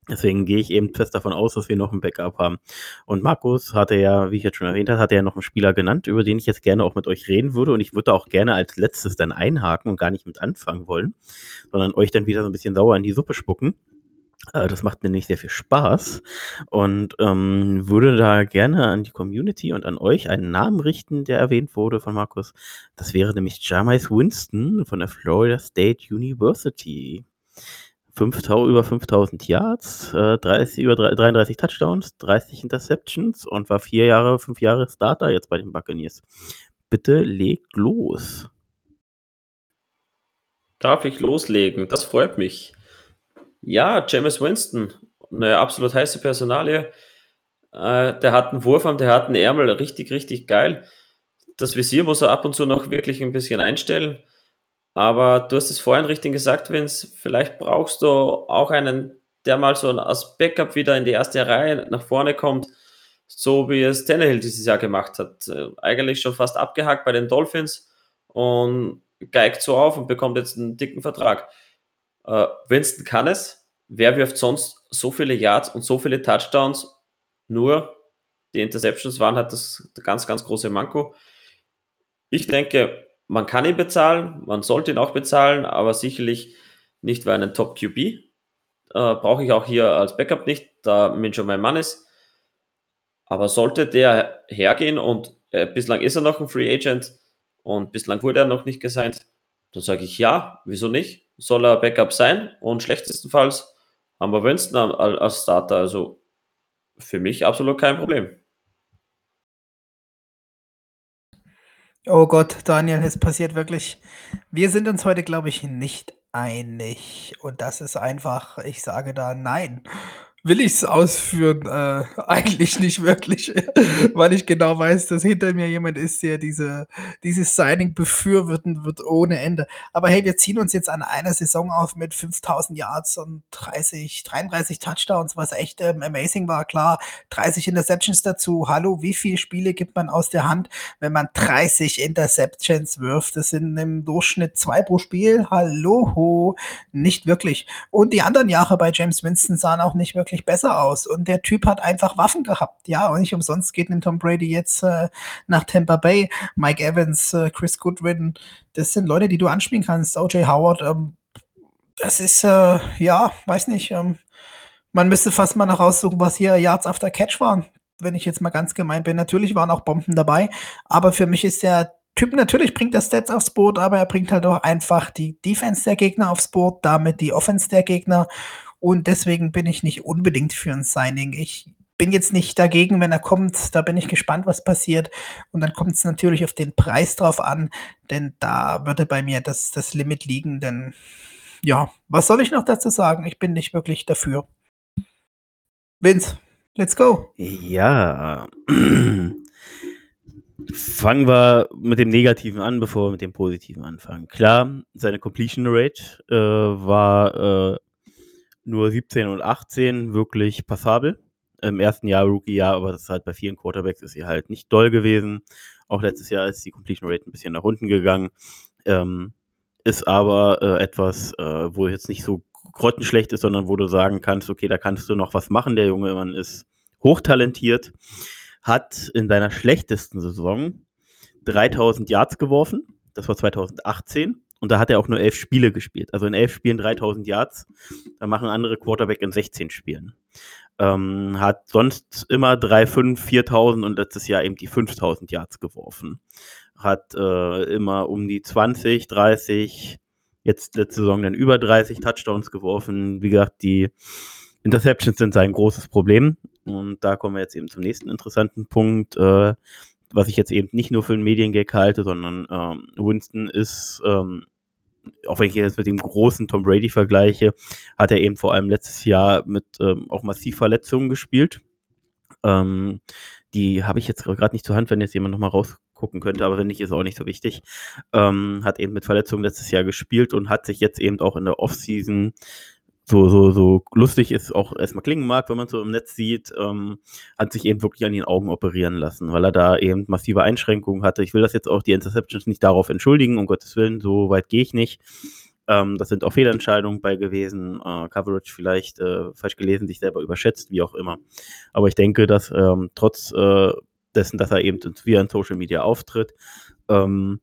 Deswegen gehe ich eben fest davon aus, dass wir noch ein Backup haben. Und Markus hatte ja, wie ich jetzt schon erwähnt habe, hatte ja noch einen Spieler genannt, über den ich jetzt gerne auch mit euch reden würde. Und ich würde auch gerne als letztes dann einhaken und gar nicht mit anfangen wollen, sondern euch dann wieder so ein bisschen sauer in die Suppe spucken. Äh, das macht mir nicht sehr viel Spaß und ähm, würde da gerne an die Community und an euch einen Namen richten, der erwähnt wurde von Markus. Das wäre nämlich Jamais Winston von der Florida State University. 5000, über 5000 Yards, äh, 30, über 33 Touchdowns, 30 Interceptions und war vier Jahre, fünf Jahre Starter jetzt bei den Buccaneers. Bitte legt los. Darf ich loslegen? Das freut mich. Ja, James Winston, eine absolut heiße Personalie. Äh, der hat einen Wurfarm, der hat einen Ärmel, richtig, richtig geil. Das Visier muss er ab und zu noch wirklich ein bisschen einstellen. Aber du hast es vorhin richtig gesagt, Vince, vielleicht brauchst du auch einen, der mal so als Backup wieder in die erste Reihe nach vorne kommt, so wie es Tannehill dieses Jahr gemacht hat. Äh, eigentlich schon fast abgehakt bei den Dolphins und geigt so auf und bekommt jetzt einen dicken Vertrag. Äh, Winston kann es. Wer wirft sonst so viele Yards und so viele Touchdowns? Nur die Interceptions waren halt das ganz, ganz große Manko. Ich denke, man kann ihn bezahlen, man sollte ihn auch bezahlen, aber sicherlich nicht für einen Top QB. Äh, Brauche ich auch hier als Backup nicht, da Mincho mein Mann ist. Aber sollte der hergehen und äh, bislang ist er noch ein Free Agent und bislang wurde er noch nicht gesigned, dann sage ich ja, wieso nicht? Soll er Backup sein und schlechtestenfalls haben wir Winston als Starter. Also für mich absolut kein Problem. Oh Gott, Daniel, es passiert wirklich. Wir sind uns heute, glaube ich, nicht einig. Und das ist einfach, ich sage da nein will ich es ausführen? Äh, eigentlich nicht wirklich, weil ich genau weiß, dass hinter mir jemand ist, der diese, dieses Signing befürworten wird ohne Ende. Aber hey, wir ziehen uns jetzt an einer Saison auf mit 5000 Yards und 30, 33 Touchdowns, was echt ähm, amazing war. Klar, 30 Interceptions dazu. Hallo, wie viele Spiele gibt man aus der Hand, wenn man 30 Interceptions wirft? Das sind im Durchschnitt zwei pro Spiel. Hallo, nicht wirklich. Und die anderen Jahre bei James Winston sahen auch nicht wirklich wirklich besser aus. Und der Typ hat einfach Waffen gehabt. Ja, und nicht umsonst geht ein Tom Brady jetzt äh, nach Tampa Bay. Mike Evans, äh, Chris Goodwin, das sind Leute, die du anspielen kannst. OJ Howard, ähm, das ist, äh, ja, weiß nicht. Ähm, man müsste fast mal noch raussuchen, was hier Yards after Catch waren. Wenn ich jetzt mal ganz gemein bin. Natürlich waren auch Bomben dabei, aber für mich ist der Typ natürlich bringt er Stats aufs Board, aber er bringt halt auch einfach die Defense der Gegner aufs Board, damit die Offense der Gegner. Und deswegen bin ich nicht unbedingt für ein Signing. Ich bin jetzt nicht dagegen, wenn er kommt. Da bin ich gespannt, was passiert. Und dann kommt es natürlich auf den Preis drauf an, denn da würde bei mir das, das Limit liegen. Denn ja, was soll ich noch dazu sagen? Ich bin nicht wirklich dafür. Vince, let's go. Ja. Fangen wir mit dem Negativen an, bevor wir mit dem Positiven anfangen. Klar, seine Completion Rate äh, war äh, nur 17 und 18 wirklich passabel. im ersten Jahr, Rookie-Jahr, aber das ist halt bei vielen Quarterbacks ist sie halt nicht doll gewesen. Auch letztes Jahr ist die Completion Rate ein bisschen nach unten gegangen. Ähm, ist aber äh, etwas, äh, wo jetzt nicht so grottenschlecht ist, sondern wo du sagen kannst, okay, da kannst du noch was machen. Der junge Mann ist hochtalentiert, hat in seiner schlechtesten Saison 3000 Yards geworfen. Das war 2018. Und da hat er auch nur elf Spiele gespielt. Also in elf Spielen 3000 Yards. Da machen andere Quarterback in 16 Spielen. Ähm, hat sonst immer 3, 5, 4000 und letztes Jahr eben die 5000 Yards geworfen. Hat äh, immer um die 20, 30, jetzt letzte Saison dann über 30 Touchdowns geworfen. Wie gesagt, die Interceptions sind sein großes Problem. Und da kommen wir jetzt eben zum nächsten interessanten Punkt, äh, was ich jetzt eben nicht nur für einen Mediengag halte, sondern ähm, Winston ist, ähm, auch wenn ich jetzt mit dem großen Tom Brady vergleiche, hat er eben vor allem letztes Jahr mit ähm, auch massiv Verletzungen gespielt. Ähm, die habe ich jetzt gerade nicht zur Hand, wenn jetzt jemand nochmal rausgucken könnte, aber wenn nicht, ist auch nicht so wichtig. Ähm, hat eben mit Verletzungen letztes Jahr gespielt und hat sich jetzt eben auch in der Offseason so, so, so lustig es auch erstmal klingen mag, wenn man so im Netz sieht, ähm, hat sich eben wirklich an den Augen operieren lassen, weil er da eben massive Einschränkungen hatte. Ich will das jetzt auch die Interceptions nicht darauf entschuldigen, um Gottes Willen, so weit gehe ich nicht. Ähm, das sind auch Fehlentscheidungen bei gewesen, äh, Coverage vielleicht äh, falsch gelesen, sich selber überschätzt, wie auch immer. Aber ich denke, dass ähm, trotz äh, dessen, dass er eben via in Social Media auftritt, ähm,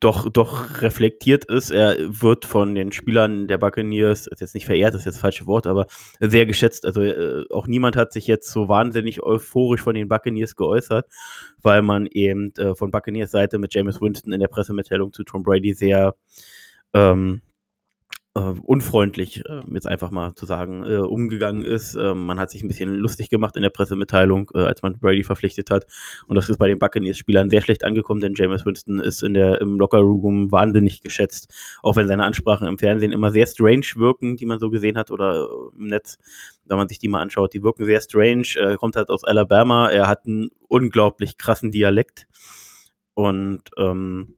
doch, doch reflektiert ist. Er wird von den Spielern der Buccaneers, ist jetzt nicht verehrt, ist jetzt das falsche Wort, aber sehr geschätzt. Also äh, auch niemand hat sich jetzt so wahnsinnig euphorisch von den Buccaneers geäußert, weil man eben äh, von Buccaneers Seite mit James Winston in der Pressemitteilung zu Tom Brady sehr ähm, äh, unfreundlich, äh, jetzt einfach mal zu sagen, äh, umgegangen ist. Man hat sich ein bisschen lustig gemacht in der Pressemitteilung, äh, als man Brady verpflichtet hat. Und das ist bei den Buccaneers-Spielern sehr schlecht angekommen, denn James Winston ist in der, im Lockerroom wahnsinnig geschätzt, auch wenn seine Ansprachen im Fernsehen immer sehr strange wirken, die man so gesehen hat oder äh, im Netz, wenn man sich die mal anschaut, die wirken sehr strange. Er kommt halt aus Alabama, er hat einen unglaublich krassen Dialekt und ähm,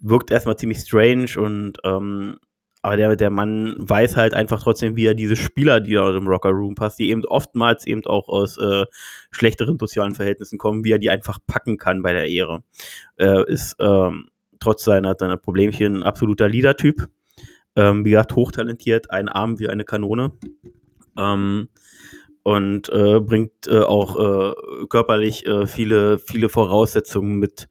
wirkt erstmal ziemlich strange und ähm, aber der, der Mann weiß halt einfach trotzdem, wie er diese Spieler, die da im Rocker Room passt, die eben oftmals eben auch aus äh, schlechteren sozialen Verhältnissen kommen, wie er die einfach packen kann bei der Ehre. Er ist ähm, trotz seiner, seiner Problemchen ein absoluter Leader-Typ. Ähm, wie gesagt, hochtalentiert, ein Arm wie eine Kanone. Ähm, und äh, bringt äh, auch äh, körperlich äh, viele, viele Voraussetzungen mit,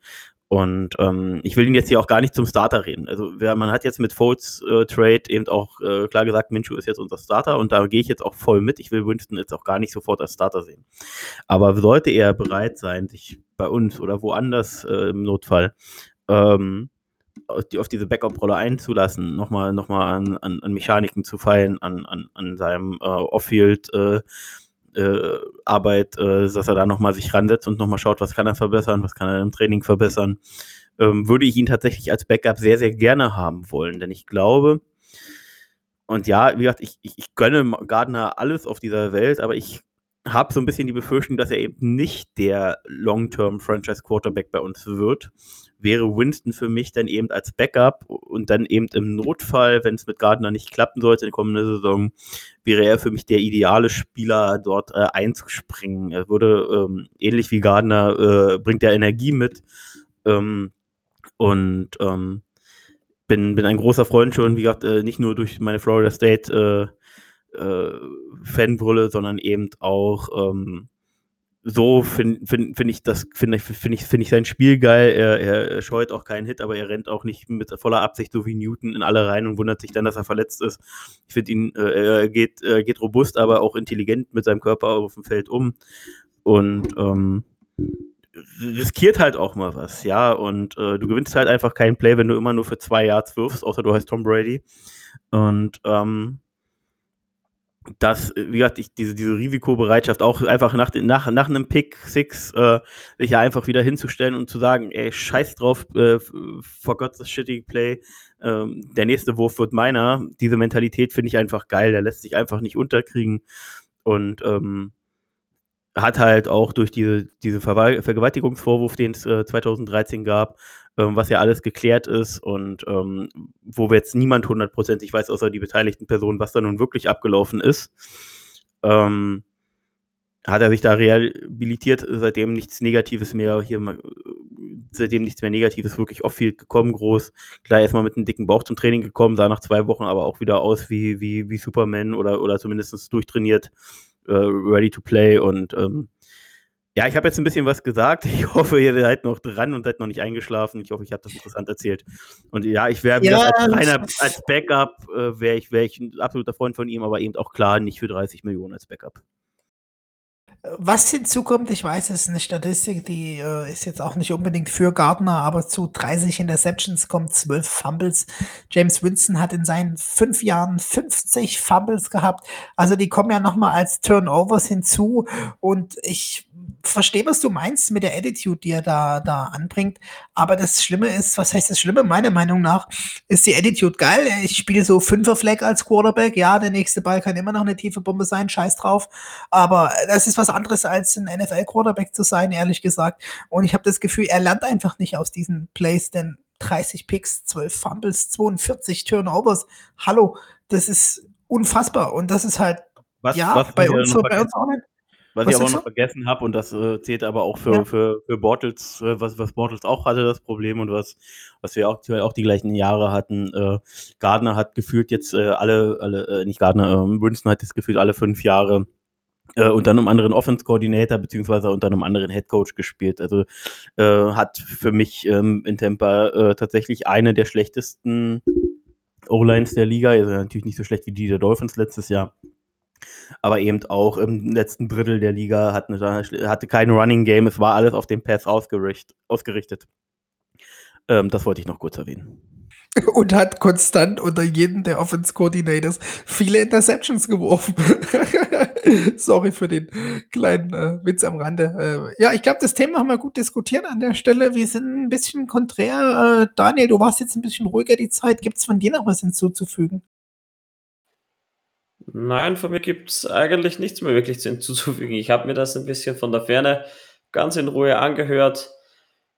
und ähm, ich will ihn jetzt hier auch gar nicht zum Starter reden. Also wer, man hat jetzt mit Folds äh, Trade eben auch äh, klar gesagt, Minshew ist jetzt unser Starter und da gehe ich jetzt auch voll mit. Ich will Winston jetzt auch gar nicht sofort als Starter sehen. Aber sollte er bereit sein, sich bei uns oder woanders äh, im Notfall ähm, auf, die, auf diese Backup-Rolle einzulassen, nochmal noch mal an, an, an Mechaniken zu feilen, an, an, an seinem äh, Off-Field äh, äh, Arbeit, äh, dass er da nochmal sich ransetzt und nochmal schaut, was kann er verbessern, was kann er im Training verbessern, ähm, würde ich ihn tatsächlich als Backup sehr, sehr gerne haben wollen. Denn ich glaube, und ja, wie gesagt, ich, ich, ich gönne Gardner alles auf dieser Welt, aber ich habe so ein bisschen die Befürchtung, dass er eben nicht der Long-Term Franchise Quarterback bei uns wird. Wäre Winston für mich dann eben als Backup und dann eben im Notfall, wenn es mit Gardner nicht klappen sollte in der kommenden Saison, wäre er für mich der ideale Spieler, dort äh, einzuspringen. Er würde ähm, ähnlich wie Gardner äh, bringt er Energie mit ähm, und ähm, bin, bin ein großer Freund schon, wie gesagt, äh, nicht nur durch meine Florida State äh, äh, Fanbrille, sondern eben auch ähm, so finde find, find ich das finde ich finde ich finde ich sein Spiel geil. Er, er, scheut auch keinen Hit, aber er rennt auch nicht mit voller Absicht so wie Newton in alle rein und wundert sich dann, dass er verletzt ist. Ich finde ihn äh, er geht er geht robust, aber auch intelligent mit seinem Körper auf dem Feld um und ähm, riskiert halt auch mal was, ja. Und äh, du gewinnst halt einfach keinen Play, wenn du immer nur für zwei Yards wirfst, außer du heißt Tom Brady. Und ähm, dass, wie gesagt, ich diese, diese Risikobereitschaft auch einfach nach, nach, nach einem Pick Six äh, sich einfach wieder hinzustellen und zu sagen, ey, scheiß drauf, äh, forgot the shitty play, ähm, der nächste Wurf wird meiner. Diese Mentalität finde ich einfach geil, der lässt sich einfach nicht unterkriegen und ähm, hat halt auch durch diese, diese Ver Vergewaltigungsvorwurf, den es äh, 2013 gab, ähm, was ja alles geklärt ist und ähm, wo wir jetzt niemand hundertprozentig weiß, außer die beteiligten Personen, was da nun wirklich abgelaufen ist. Ähm, hat er sich da rehabilitiert, seitdem nichts Negatives mehr hier, seitdem nichts mehr Negatives wirklich off-field gekommen, groß. Klar, erstmal mit einem dicken Bauch zum Training gekommen, sah nach zwei Wochen aber auch wieder aus wie, wie, wie Superman oder, oder zumindest durchtrainiert, äh, ready to play und ähm, ja, ich habe jetzt ein bisschen was gesagt. Ich hoffe, ihr seid noch dran und seid noch nicht eingeschlafen. Ich hoffe, ich habe das interessant erzählt. Und ja, ich wäre ja, als, reiner, als Backup, äh, wäre ich, wär ich ein absoluter Freund von ihm, aber eben auch klar nicht für 30 Millionen als Backup. Was hinzukommt, ich weiß, es ist eine Statistik, die äh, ist jetzt auch nicht unbedingt für Gardner, aber zu 30 Interceptions kommen 12 Fumbles. James Winston hat in seinen fünf Jahren 50 Fumbles gehabt. Also die kommen ja nochmal als Turnovers hinzu. Und ich verstehe, was du meinst mit der Attitude, die er da, da anbringt. Aber das Schlimme ist, was heißt das Schlimme? Meiner Meinung nach ist die Attitude geil. Ich spiele so Fünfer-Flag als Quarterback. Ja, der nächste Ball kann immer noch eine tiefe Bombe sein. Scheiß drauf. Aber das ist was anderes als ein NFL-Quarterback zu sein, ehrlich gesagt. Und ich habe das Gefühl, er lernt einfach nicht aus diesen Plays, denn 30 Picks, 12 Fumbles, 42 Turnovers. Hallo, das ist unfassbar. Und das ist halt, was, ja, was bei, uns so, bei uns auch nicht. Was, was ich aber noch vergessen habe, und das äh, zählt aber auch für, ja. für, für Bortles, äh, was, was Bortles auch hatte, das Problem, und was, was wir auch, auch die gleichen Jahre hatten. Äh, Gardner hat gefühlt jetzt äh, alle, alle äh, nicht Gardner, äh, Winston hat jetzt gefühlt alle fünf Jahre äh, unter einem anderen Offense-Coordinator beziehungsweise unter einem anderen Head-Coach gespielt. Also hat für mich ähm, in Tampa tatsächlich eine der schlechtesten O-Lines der Liga. Also natürlich nicht so schlecht wie die der Dolphins letztes Jahr. Aber eben auch im letzten Drittel der Liga hatten, hatte kein Running Game. Es war alles auf den Pass ausgerichtet. Ähm, das wollte ich noch kurz erwähnen. und hat konstant unter jedem der Offense Coordinators viele Interceptions geworfen. Sorry für den kleinen äh, Witz am Rande. Äh, ja, ich glaube, das Thema haben wir gut diskutiert an der Stelle. Wir sind ein bisschen konträr. Äh, Daniel, du warst jetzt ein bisschen ruhiger die Zeit. Gibt es von dir noch was hinzuzufügen? Nein, von mir gibt es eigentlich nichts mehr wirklich hinzuzufügen. Ich habe mir das ein bisschen von der Ferne ganz in Ruhe angehört.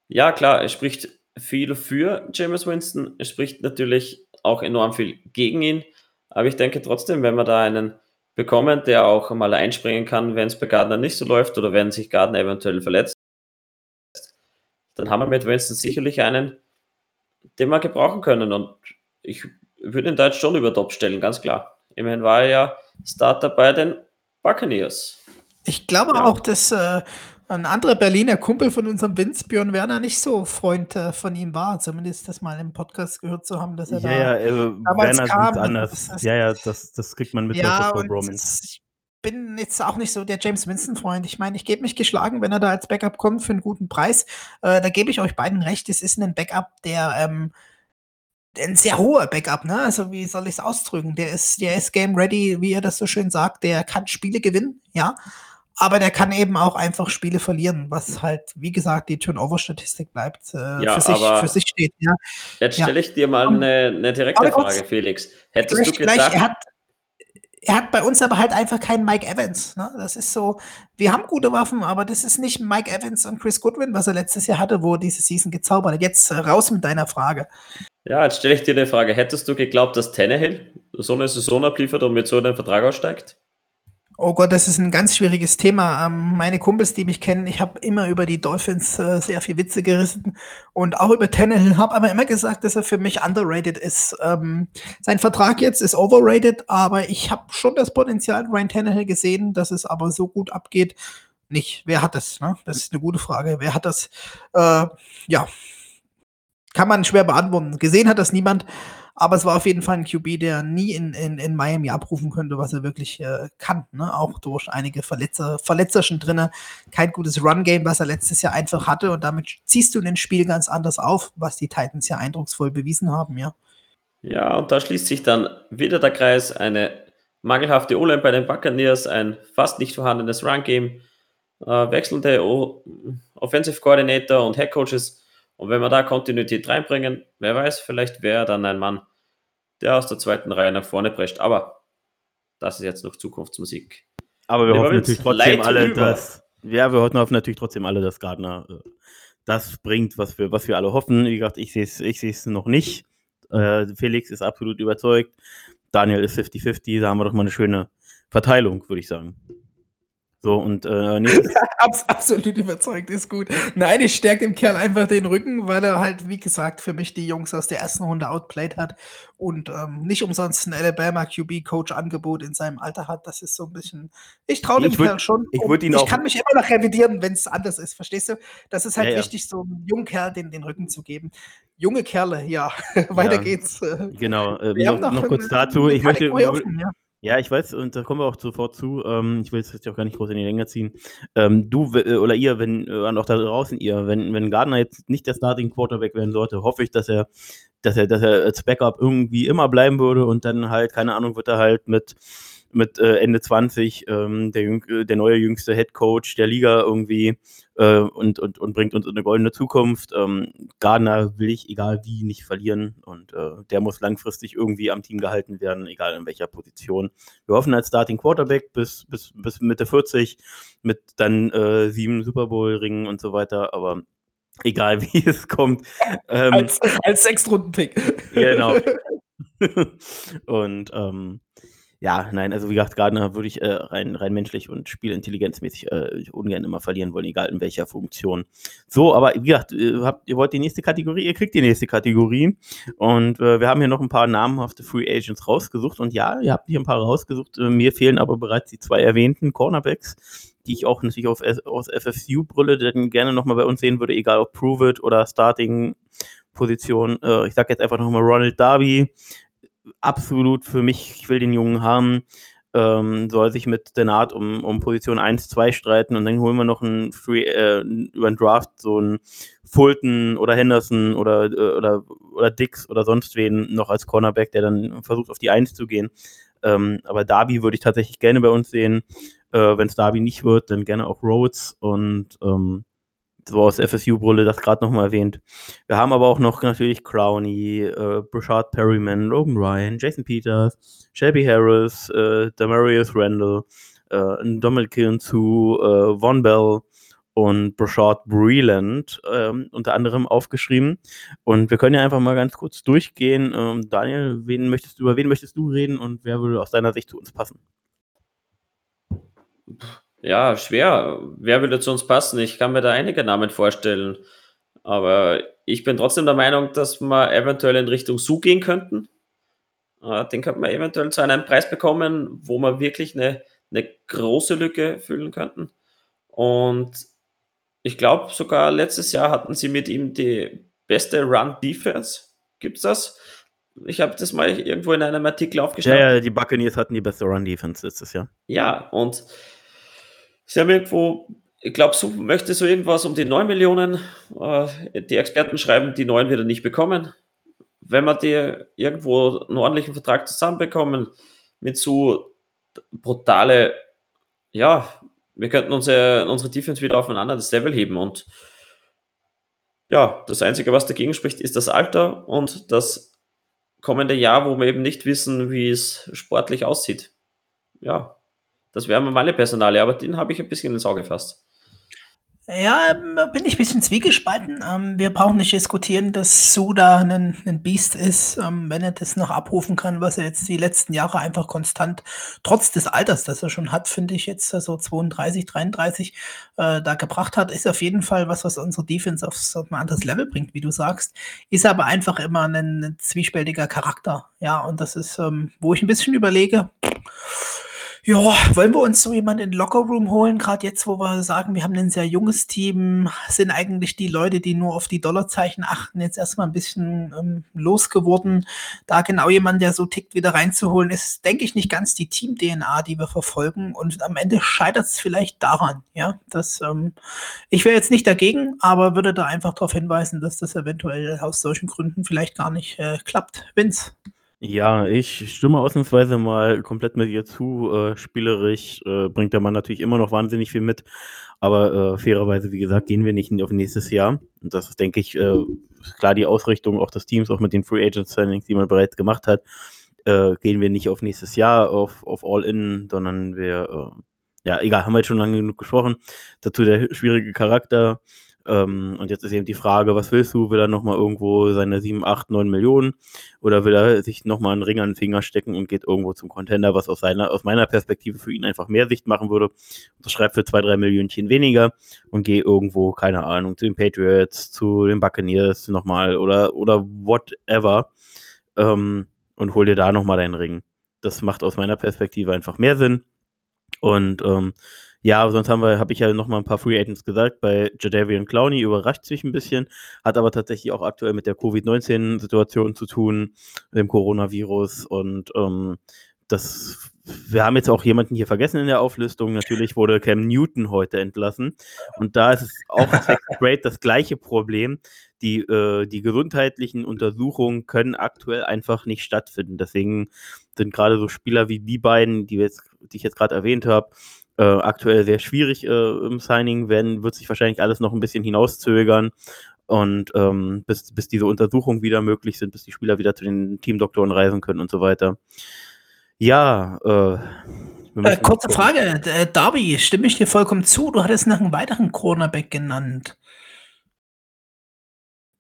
Ja, klar, es spricht viel für James Winston. Es spricht natürlich auch enorm viel gegen ihn. Aber ich denke trotzdem, wenn wir da einen bekommen, der auch mal einspringen kann, wenn es bei Gardner nicht so läuft oder wenn sich Gardner eventuell verletzt, dann haben wir mit Winston sicherlich einen, den wir gebrauchen können. Und ich würde ihn da jetzt schon über Top stellen, ganz klar. Immerhin war er ja Starter bei den Buccaneers. Ich glaube ja. auch, dass äh, ein anderer Berliner Kumpel von unserem Vince, Björn Werner, nicht so Freund äh, von ihm war. Zumindest das mal im Podcast gehört zu haben, dass er ja, da ja, also damals Werner kam. anders. Das ja, ja, das, das kriegt man mit ja, und ich bin jetzt auch nicht so der James Winston-Freund. Ich meine, ich gebe mich geschlagen, wenn er da als Backup kommt für einen guten Preis. Äh, da gebe ich euch beiden recht. Es ist ein Backup, der ähm, ein sehr hoher Backup, ne? Also wie soll ich es ausdrücken? Der ist, der ist game ready, wie er das so schön sagt. Der kann Spiele gewinnen, ja. Aber der kann eben auch einfach Spiele verlieren, was halt, wie gesagt, die Turnover-Statistik bleibt, äh, ja, für, sich, für sich steht. Ja. Jetzt stelle ich dir mal eine, eine direkte Frage, Felix. Hättest du gedacht, gleich, er, hat, er hat bei uns aber halt einfach keinen Mike Evans. Ne? Das ist so, wir haben gute Waffen, aber das ist nicht Mike Evans und Chris Goodwin, was er letztes Jahr hatte, wo er diese Season gezaubert hat. Jetzt äh, raus mit deiner Frage. Ja, jetzt stelle ich dir eine Frage. Hättest du geglaubt, dass Tannehill so eine Saison abliefert und mit so einem Vertrag aussteigt? Oh Gott, das ist ein ganz schwieriges Thema. Ähm, meine Kumpels, die mich kennen, ich habe immer über die Dolphins äh, sehr viel Witze gerissen und auch über Tannehill, habe aber immer gesagt, dass er für mich underrated ist. Ähm, sein Vertrag jetzt ist overrated, aber ich habe schon das Potenzial Ryan Tannehill gesehen, dass es aber so gut abgeht. Nicht. Wer hat das? Ne? Das ist eine gute Frage. Wer hat das? Äh, ja, kann man schwer beantworten. Gesehen hat das niemand. Aber es war auf jeden Fall ein QB, der nie in, in, in Miami abrufen könnte, was er wirklich äh, kann. Ne? Auch durch einige Verletzer, Verletzerschen drinne. Kein gutes Run-Game, was er letztes Jahr einfach hatte. Und damit ziehst du den Spiel ganz anders auf, was die Titans ja eindrucksvoll bewiesen haben, ja. Ja, und da schließt sich dann wieder der Kreis. Eine mangelhafte O-Line bei den Buccaneers, ein fast nicht vorhandenes Run-Game, äh, wechselnde o Offensive Coordinator und Head Coaches und wenn wir da Kontinuität reinbringen, wer weiß, vielleicht wäre dann ein Mann, der aus der zweiten Reihe nach vorne prescht. Aber das ist jetzt noch Zukunftsmusik. Aber wir, wir hoffen natürlich trotzdem alle, über. dass. Ja, wir hoffen natürlich trotzdem alle, dass Gardner äh, das bringt, was wir, was wir alle hoffen. Wie gesagt, ich sehe es ich noch nicht. Äh, Felix ist absolut überzeugt. Daniel ist 50-50. Da haben wir doch mal eine schöne Verteilung, würde ich sagen. So, und äh, nächstes. absolut überzeugt, ist gut. Nein, ich stärke dem Kerl einfach den Rücken, weil er halt, wie gesagt, für mich die Jungs aus der ersten Runde outplayed hat und ähm, nicht umsonst ein Alabama QB-Coach-Angebot in seinem Alter hat. Das ist so ein bisschen. Ich traue dem würd, Kerl schon. Ich, ihn ich auch kann mich immer noch revidieren, wenn es anders ist. Verstehst du? Das ist halt ja, wichtig, so einem jungen Kerl den, den Rücken zu geben. Junge Kerle, ja. Weiter ja, geht's. Genau. Äh, noch, noch, noch, kurz dazu. Ich möchte. Offen, ja. Ja, ich weiß, und da kommen wir auch sofort zu. Ähm, ich will es jetzt auch gar nicht groß in die Länge ziehen. Ähm, du äh, oder ihr, wenn, äh, und auch da draußen ihr, wenn, wenn Gardner jetzt nicht der Starting Quarterback werden sollte, hoffe ich, dass er, dass er, dass er als Backup irgendwie immer bleiben würde und dann halt, keine Ahnung, wird er halt mit mit äh, Ende 20 ähm, der, äh, der neue jüngste Head Coach der Liga irgendwie äh, und, und, und bringt uns in eine goldene Zukunft. Ähm, Gardner will ich, egal wie, nicht verlieren und äh, der muss langfristig irgendwie am Team gehalten werden, egal in welcher Position. Wir hoffen als Starting Quarterback bis, bis, bis Mitte 40 mit dann äh, sieben Super Bowl-Ringen und so weiter, aber egal wie es kommt. Ähm, als als Sechstrunden-Pick. Genau. und ähm, ja, nein, also wie gesagt, Gardner würde ich äh, rein, rein menschlich und spielintelligenzmäßig äh, ungern immer verlieren wollen, egal in welcher Funktion. So, aber wie gesagt, ihr, äh, habt, ihr wollt die nächste Kategorie, ihr kriegt die nächste Kategorie. Und äh, wir haben hier noch ein paar namhafte Free Agents rausgesucht. Und ja, ihr habt hier ein paar rausgesucht. Äh, mir fehlen aber bereits die zwei erwähnten Cornerbacks, die ich auch natürlich auf, aus FSU-Brille dann gerne nochmal bei uns sehen würde, egal ob Prove It oder Starting. Position. Äh, ich sage jetzt einfach nochmal Ronald Darby, absolut für mich, ich will den Jungen haben, ähm, soll sich mit Denat um, um Position 1, 2 streiten und dann holen wir noch einen Free, äh, über einen Draft so einen Fulton oder Henderson oder, äh, oder, oder Dix oder sonst wen noch als Cornerback, der dann versucht auf die 1 zu gehen. Ähm, aber Darby würde ich tatsächlich gerne bei uns sehen. Äh, Wenn es Darby nicht wird, dann gerne auch Rhodes und ähm, so aus FSU-Brille das gerade nochmal erwähnt. Wir haben aber auch noch natürlich Crowny, äh, Brashard Perryman, Logan Ryan, Jason Peters, Shelby Harris, äh, Demarius Randall, äh, Dominic Zu, äh, Von Bell und Brashard Breland ähm, unter anderem aufgeschrieben. Und wir können ja einfach mal ganz kurz durchgehen. Ähm, Daniel, wen möchtest über wen möchtest du reden und wer würde aus deiner Sicht zu uns passen? Ja, schwer. Wer würde zu uns passen? Ich kann mir da einige Namen vorstellen. Aber ich bin trotzdem der Meinung, dass wir eventuell in Richtung Su gehen könnten. Äh, den könnten wir eventuell zu einem Preis bekommen, wo wir wirklich eine, eine große Lücke füllen könnten. Und ich glaube, sogar letztes Jahr hatten sie mit ihm die beste Run-Defense. Gibt es das? Ich habe das mal irgendwo in einem Artikel aufgeschrieben. Ja, ja, die Buccaneers hatten die beste Run-Defense letztes Jahr. Ja, und Sie haben irgendwo, ich glaube, so möchte so irgendwas um die 9 Millionen. Äh, die Experten schreiben, die 9 wird er nicht bekommen. Wenn wir dir irgendwo einen ordentlichen Vertrag zusammenbekommen, mit so brutale, ja, wir könnten unsere, unsere Defense wieder auf ein anderes Level heben. Und ja, das Einzige, was dagegen spricht, ist das Alter und das kommende Jahr, wo wir eben nicht wissen, wie es sportlich aussieht. Ja, das wäre normale Personale, aber den habe ich ein bisschen ins Auge gefasst. Ja, ähm, bin ich ein bisschen zwiegespalten. Ähm, wir brauchen nicht diskutieren, dass Suda ein, ein Biest ist, ähm, wenn er das noch abrufen kann, was er jetzt die letzten Jahre einfach konstant, trotz des Alters, das er schon hat, finde ich jetzt so 32, 33, äh, da gebracht hat, ist auf jeden Fall was, was unsere Defense auf so ein anderes Level bringt, wie du sagst. Ist aber einfach immer ein, ein zwiespältiger Charakter. Ja, und das ist, ähm, wo ich ein bisschen überlege, ja, wollen wir uns so jemanden in den Lockerroom holen, gerade jetzt, wo wir sagen, wir haben ein sehr junges Team, sind eigentlich die Leute, die nur auf die Dollarzeichen achten, jetzt erstmal ein bisschen ähm, losgeworden. Da genau jemand, der so tickt, wieder reinzuholen, ist, denke ich, nicht ganz die Team-DNA, die wir verfolgen. Und am Ende scheitert es vielleicht daran, ja, dass ähm, ich wäre jetzt nicht dagegen, aber würde da einfach darauf hinweisen, dass das eventuell aus solchen Gründen vielleicht gar nicht äh, klappt. Vince. Ja, ich stimme ausnahmsweise mal komplett mit ihr zu. Äh, spielerisch äh, bringt der Mann natürlich immer noch wahnsinnig viel mit, aber äh, fairerweise, wie gesagt, gehen wir nicht auf nächstes Jahr. Und das ist, denke ich, äh, klar die Ausrichtung auch des Teams, auch mit den Free Agent Signings, die man bereits gemacht hat, äh, gehen wir nicht auf nächstes Jahr auf, auf All-In, sondern wir, äh, ja, egal, haben wir jetzt schon lange genug gesprochen. Dazu der schwierige Charakter. Ähm, und jetzt ist eben die Frage, was willst du? Will er nochmal irgendwo seine 7, 8, 9 Millionen oder will er sich nochmal einen Ring an den Finger stecken und geht irgendwo zum Contender, was aus, seiner, aus meiner Perspektive für ihn einfach mehr Sicht machen würde? Unterschreibt für 2, 3 Millionchen weniger und geh irgendwo, keine Ahnung, zu den Patriots, zu den Buccaneers nochmal oder, oder whatever ähm, und hol dir da nochmal deinen Ring. Das macht aus meiner Perspektive einfach mehr Sinn. Und ähm, ja, sonst haben wir, habe ich ja noch mal ein paar Free Agents gesagt. Bei Jadavian Clowney überrascht sich ein bisschen, hat aber tatsächlich auch aktuell mit der Covid-19-Situation zu tun, dem Coronavirus und ähm, das wir haben jetzt auch jemanden hier vergessen in der Auflistung. Natürlich wurde Cam Newton heute entlassen. Und da ist es auch great das gleiche Problem. Die, äh, die gesundheitlichen Untersuchungen können aktuell einfach nicht stattfinden. Deswegen sind gerade so Spieler wie die beiden, die, jetzt, die ich jetzt gerade erwähnt habe, äh, aktuell sehr schwierig äh, im Signing, werden, wird sich wahrscheinlich alles noch ein bisschen hinauszögern. Und ähm, bis, bis diese Untersuchungen wieder möglich sind, bis die Spieler wieder zu den Teamdoktoren reisen können und so weiter. Ja, äh, äh kurze Frage, äh, Darby, stimme ich dir vollkommen zu? Du hattest nach einem weiteren Cornerback genannt.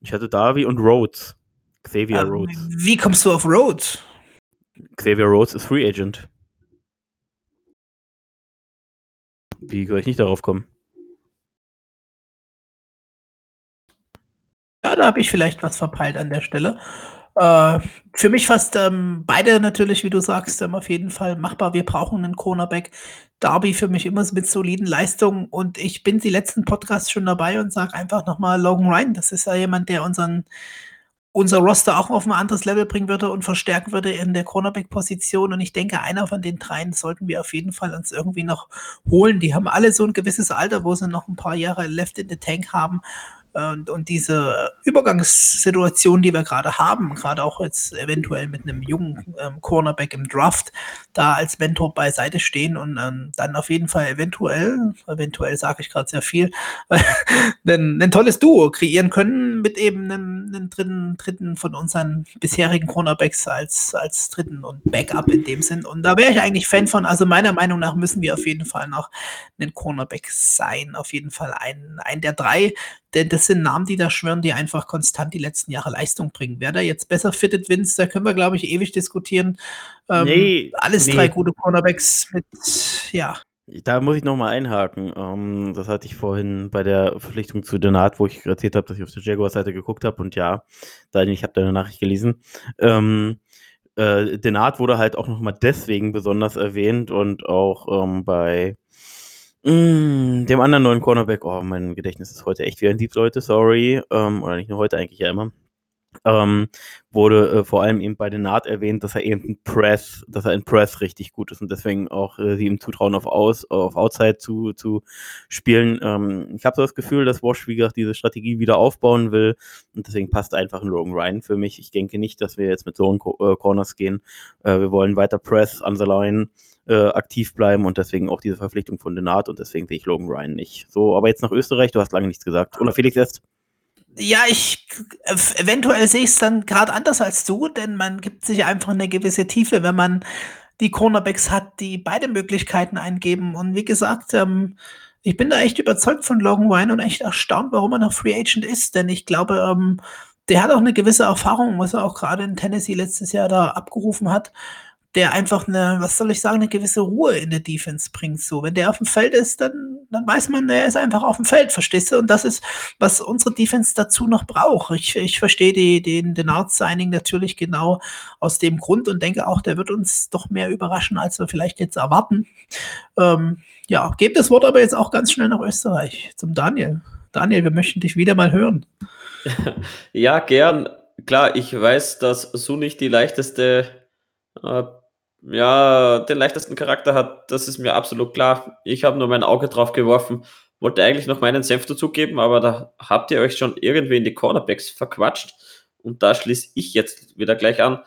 Ich hatte Darby und Rhodes. Xavier ähm, Rhodes. Wie kommst du auf Rhodes? Xavier Rhodes ist Free Agent. Wie soll ich nicht darauf kommen? Ja, da habe ich vielleicht was verpeilt an der Stelle. Äh, für mich fast ähm, beide natürlich, wie du sagst, ähm, auf jeden Fall machbar. Wir brauchen einen Cornerback. Darby für mich immer mit soliden Leistungen und ich bin die letzten Podcasts schon dabei und sage einfach nochmal Logan Ryan. Das ist ja jemand, der unseren unser Roster auch auf ein anderes Level bringen würde und verstärken würde in der Cornerback-Position. Und ich denke, einer von den dreien sollten wir auf jeden Fall uns irgendwie noch holen. Die haben alle so ein gewisses Alter, wo sie noch ein paar Jahre left in the tank haben. Und, und diese Übergangssituation, die wir gerade haben, gerade auch jetzt eventuell mit einem jungen ähm, Cornerback im Draft, da als Mentor beiseite stehen und ähm, dann auf jeden Fall eventuell, eventuell sage ich gerade sehr viel, ein, ein tolles Duo kreieren können mit eben einem, einem, dritten, dritten von unseren bisherigen Cornerbacks als, als dritten und Backup in dem Sinn. Und da wäre ich eigentlich Fan von. Also meiner Meinung nach müssen wir auf jeden Fall noch ein Cornerback sein. Auf jeden Fall ein, ein der drei denn das sind Namen, die da schwören, die einfach konstant die letzten Jahre Leistung bringen. Wer da jetzt besser fittet, Vince, da können wir, glaube ich, ewig diskutieren. Ähm, nee, alles nee. drei gute Cornerbacks mit, ja. Da muss ich nochmal einhaken. Um, ähm, das hatte ich vorhin bei der Verpflichtung zu Donat, wo ich erzählt habe, dass ich auf der Jaguar-Seite geguckt habe. Und ja, Daniel, ich habe deine Nachricht gelesen. Ähm, äh, Denat wurde halt auch nochmal deswegen besonders erwähnt und auch ähm, bei Mm, dem anderen neuen Cornerback, oh, mein Gedächtnis ist heute echt wie ein Dieb, Leute, sorry. Ähm, oder nicht nur heute, eigentlich ja immer. Ähm, wurde äh, vor allem eben bei den Naht erwähnt, dass er eben ein Press, dass er in Press richtig gut ist und deswegen auch äh, sie ihm zutrauen, auf Aus, auf Outside zu, zu spielen. Ähm, ich habe so das Gefühl, dass Wash, wie gesagt, diese Strategie wieder aufbauen will und deswegen passt einfach ein Logan Ryan für mich. Ich denke nicht, dass wir jetzt mit so einem äh, Corners gehen. Äh, wir wollen weiter Press an the Line äh, aktiv bleiben und deswegen auch diese Verpflichtung von Denat und deswegen sehe ich Logan Ryan nicht. So, aber jetzt nach Österreich, du hast lange nichts gesagt. Oder Felix erst? Ja, ich eventuell sehe ich es dann gerade anders als du, denn man gibt sich einfach eine gewisse Tiefe, wenn man die Cornerbacks hat, die beide Möglichkeiten eingeben. Und wie gesagt, ähm, ich bin da echt überzeugt von Logan Ryan und echt erstaunt, warum er noch Free Agent ist, denn ich glaube, ähm, der hat auch eine gewisse Erfahrung, was er auch gerade in Tennessee letztes Jahr da abgerufen hat der einfach eine, was soll ich sagen, eine gewisse Ruhe in der Defense bringt. So, wenn der auf dem Feld ist, dann, dann weiß man, der ist einfach auf dem Feld, verstehst du? Und das ist, was unsere Defense dazu noch braucht. Ich, ich verstehe die, den, den Art-Signing natürlich genau aus dem Grund und denke auch, der wird uns doch mehr überraschen, als wir vielleicht jetzt erwarten. Ähm, ja, gebe das Wort aber jetzt auch ganz schnell nach Österreich zum Daniel. Daniel, wir möchten dich wieder mal hören. Ja, gern. Klar, ich weiß, dass so nicht die leichteste äh, ja, den leichtesten Charakter hat, das ist mir absolut klar. Ich habe nur mein Auge drauf geworfen, wollte eigentlich noch meinen Senf dazugeben, aber da habt ihr euch schon irgendwie in die Cornerbacks verquatscht und da schließe ich jetzt wieder gleich an.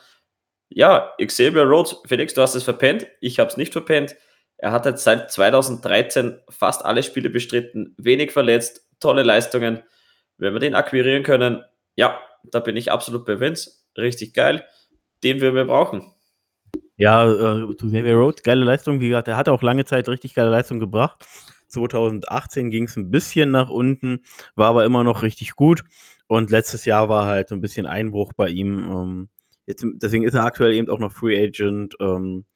Ja, Xavier Rhodes, Felix, du hast es verpennt, ich habe es nicht verpennt. Er hat jetzt seit 2013 fast alle Spiele bestritten, wenig verletzt, tolle Leistungen. Wenn wir den akquirieren können, ja, da bin ich absolut bei Vince. Richtig geil. Den wir brauchen. Ja, äh, zu Xavier Rhodes, geile Leistung. Wie gesagt, er hat auch lange Zeit richtig geile Leistung gebracht. 2018 ging es ein bisschen nach unten, war aber immer noch richtig gut. Und letztes Jahr war halt so ein bisschen Einbruch bei ihm. Ähm, jetzt, deswegen ist er aktuell eben auch noch Free Agent. Ähm,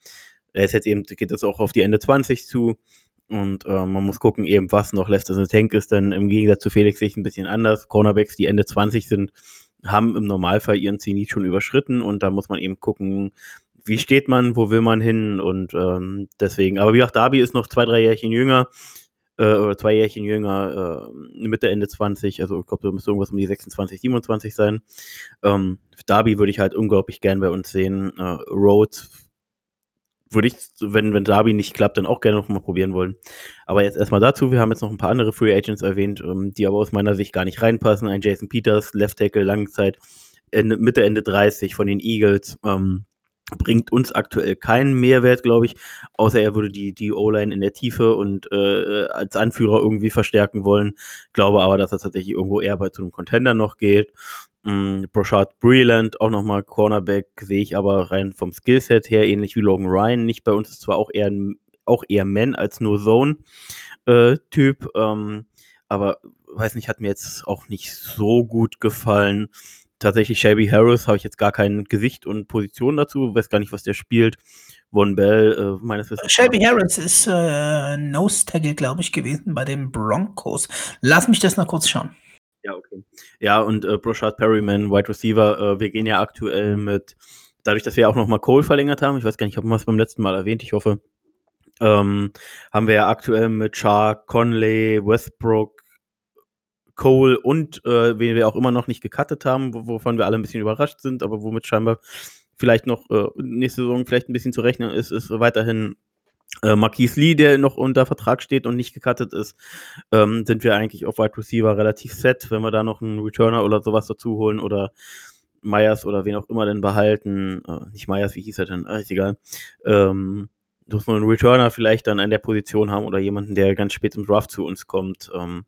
er ist jetzt eben, geht das auch auf die Ende 20 zu. Und äh, man muss gucken, eben was noch lässt. Also Tank ist dann im Gegensatz zu Felix sich ein bisschen anders. Cornerbacks, die Ende 20 sind, haben im Normalfall ihren Zenit schon überschritten und da muss man eben gucken, wie steht man, wo will man hin und ähm, deswegen, aber wie gesagt, Darby ist noch zwei, drei Jährchen jünger äh, oder zwei Jährchen jünger, äh, Mitte, Ende 20, also ich glaube, da müsste irgendwas um die 26, 27 sein. Ähm, Darby würde ich halt unglaublich gern bei uns sehen. Äh, Rhodes würde ich, wenn, wenn Darby nicht klappt, dann auch gerne noch mal probieren wollen. Aber jetzt erstmal dazu, wir haben jetzt noch ein paar andere Free Agents erwähnt, ähm, die aber aus meiner Sicht gar nicht reinpassen. Ein Jason Peters, Left Tackle, Langzeit, Ende, Mitte, Ende 30 von den Eagles. Ähm, bringt uns aktuell keinen Mehrwert, glaube ich, außer er würde die, die O-Line in der Tiefe und äh, als Anführer irgendwie verstärken wollen. Glaube aber, dass er tatsächlich irgendwo eher bei zu einem Contender noch geht. Mm, Brashard Breland, auch nochmal Cornerback, sehe ich aber rein vom Skillset her, ähnlich wie Logan Ryan. Nicht bei uns ist zwar auch eher, auch eher Man als nur Zone-Typ, äh, ähm, aber weiß nicht, hat mir jetzt auch nicht so gut gefallen. Tatsächlich Shelby Harris habe ich jetzt gar kein Gesicht und Position dazu, weiß gar nicht, was der spielt. Von Bell, äh, meines Wissens. Shelby Harris ist äh, Nose Tackle, glaube ich, gewesen bei den Broncos. Lass mich das noch kurz schauen. Ja, okay. Ja, und äh, Brashard Perryman, Wide Receiver, äh, wir gehen ja aktuell mit, dadurch, dass wir auch nochmal Cole verlängert haben, ich weiß gar nicht, ob man es beim letzten Mal erwähnt, ich hoffe, ähm, haben wir ja aktuell mit Char, Conley, Westbrook, Cole und äh, wen wir auch immer noch nicht gecuttet haben, wovon wir alle ein bisschen überrascht sind, aber womit scheinbar vielleicht noch äh, nächste Saison vielleicht ein bisschen zu rechnen ist, ist weiterhin äh, Marquise Lee, der noch unter Vertrag steht und nicht gecuttet ist, ähm, sind wir eigentlich auf Wide Receiver relativ set. Wenn wir da noch einen Returner oder sowas dazu holen oder Myers oder wen auch immer denn behalten, äh, nicht Myers, wie hieß er denn? Äh, ist egal. Ähm, muss man einen Returner vielleicht dann an der Position haben oder jemanden, der ganz spät im Draft zu uns kommt. Ähm,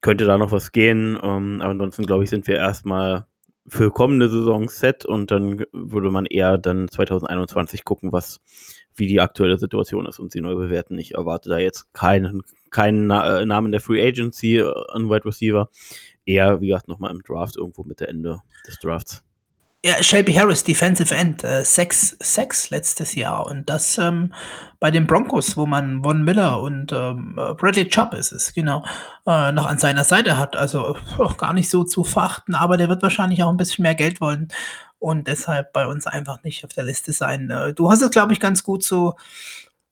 könnte da noch was gehen. Ähm, aber ansonsten, glaube ich, sind wir erstmal für kommende Saison set und dann würde man eher dann 2021 gucken, was wie die aktuelle Situation ist und sie neu bewerten. Ich erwarte da jetzt keinen, keinen Na äh, Namen der Free Agency äh, an Wide Receiver. Eher, wie gesagt, nochmal im Draft irgendwo mit der Ende des Drafts. Ja, Shelby Harris, Defensive End, äh, sechs, sechs letztes Jahr. Und das ähm, bei den Broncos, wo man Von Miller und ähm, äh, Bradley Chubb ist es, genau, äh, noch an seiner Seite hat. Also auch gar nicht so zu verachten, aber der wird wahrscheinlich auch ein bisschen mehr Geld wollen und deshalb bei uns einfach nicht auf der Liste sein. Äh, du hast es, glaube ich, ganz gut so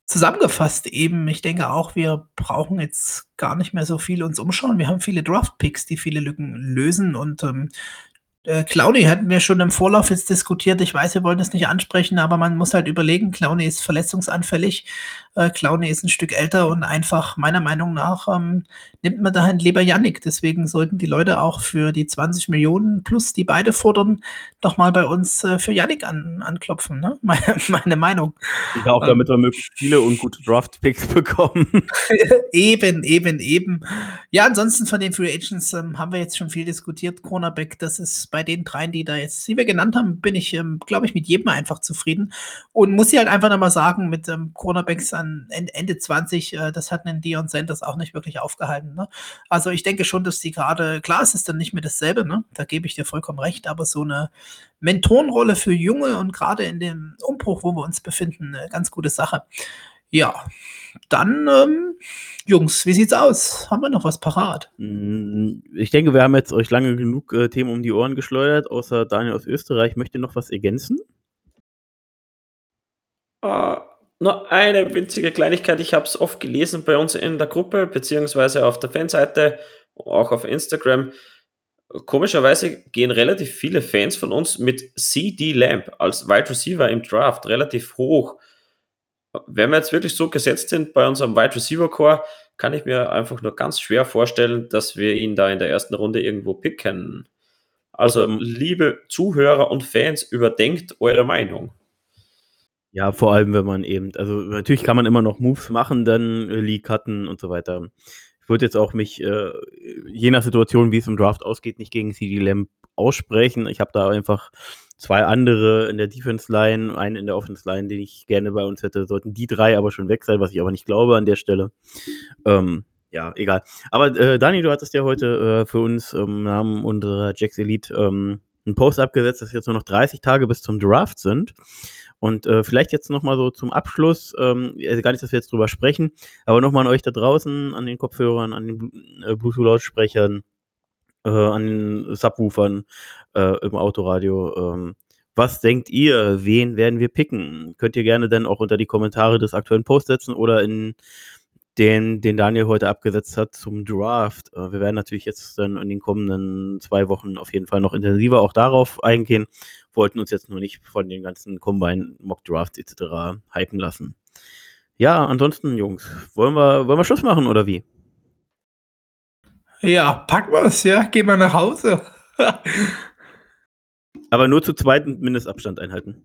zusammengefasst eben. Ich denke auch, wir brauchen jetzt gar nicht mehr so viel uns umschauen. Wir haben viele Draft-Picks, die viele Lücken lösen und ähm, äh, Clowny hatten wir schon im Vorlauf jetzt diskutiert. Ich weiß, wir wollen das nicht ansprechen, aber man muss halt überlegen, Clowny ist verletzungsanfällig. Äh, Clowny ist ein Stück älter und einfach meiner Meinung nach ähm, nimmt man dahin lieber Yannick. Deswegen sollten die Leute auch für die 20 Millionen plus, die beide fordern, doch mal bei uns äh, für Yannick an, anklopfen. Ne? Meine, meine Meinung. Ja, auch damit ähm, wir möglichst viele und gute Draft-Picks bekommen. eben, eben, eben. Ja, ansonsten von den Free Agents ähm, haben wir jetzt schon viel diskutiert. Cornerback, das ist bei den dreien, die da jetzt, die wir genannt haben, bin ich, ähm, glaube ich, mit jedem einfach zufrieden. Und muss ich halt einfach nochmal sagen, mit ähm, Cornerbacks an Ende 20, äh, das hat einen Dion Sanders auch nicht wirklich aufgehalten. Ne? Also ich denke schon, dass die gerade, klar, es ist dann nicht mehr dasselbe, ne? da gebe ich dir vollkommen recht, aber so eine Mentorenrolle für Junge und gerade in dem Umbruch, wo wir uns befinden, eine ganz gute Sache. Ja, dann, ähm, Jungs, wie sieht's aus? Haben wir noch was parat? Mm, ich denke, wir haben jetzt euch lange genug äh, Themen um die Ohren geschleudert, außer Daniel aus Österreich. Möchte noch was ergänzen? Uh, nur eine winzige Kleinigkeit, ich habe es oft gelesen bei uns in der Gruppe, beziehungsweise auf der Fanseite, auch auf Instagram. Komischerweise gehen relativ viele Fans von uns mit CD Lamp als Wide Receiver im Draft relativ hoch. Wenn wir jetzt wirklich so gesetzt sind bei unserem Wide Receiver Core, kann ich mir einfach nur ganz schwer vorstellen, dass wir ihn da in der ersten Runde irgendwo picken. Also, liebe Zuhörer und Fans, überdenkt eure Meinung. Ja, vor allem, wenn man eben also, natürlich kann man immer noch Moves machen, dann, äh, League cutten und so weiter. Ich würde jetzt auch mich, äh, je nach Situation, wie es im Draft ausgeht, nicht gegen CD Lamb aussprechen. Ich habe da einfach zwei andere in der Defense Line, einen in der Offense Line, den ich gerne bei uns hätte, sollten die drei aber schon weg sein, was ich aber nicht glaube an der Stelle. Ähm, ja, egal. Aber äh, Dani, du hattest ja heute äh, für uns im Namen unserer Jacks Elite ähm, einen Post abgesetzt, dass jetzt nur noch 30 Tage bis zum Draft sind. Und äh, vielleicht jetzt nochmal so zum Abschluss, ähm, also gar nicht, dass wir jetzt drüber sprechen, aber nochmal an euch da draußen, an den Kopfhörern, an den äh, Bluetooth-Lautsprechern, äh, an den Subwoofern äh, im Autoradio. Ähm, was denkt ihr? Wen werden wir picken? Könnt ihr gerne dann auch unter die Kommentare des aktuellen Posts setzen oder in den, den Daniel heute abgesetzt hat zum Draft. Äh, wir werden natürlich jetzt dann in den kommenden zwei Wochen auf jeden Fall noch intensiver auch darauf eingehen. Wollten uns jetzt nur nicht von den ganzen Combine, Mock Drafts etc. hypen lassen. Ja, ansonsten, Jungs, wollen wir, wollen wir Schluss machen oder wie? Ja, packen wir es, ja, gehen wir nach Hause. Aber nur zu zweiten Mindestabstand einhalten.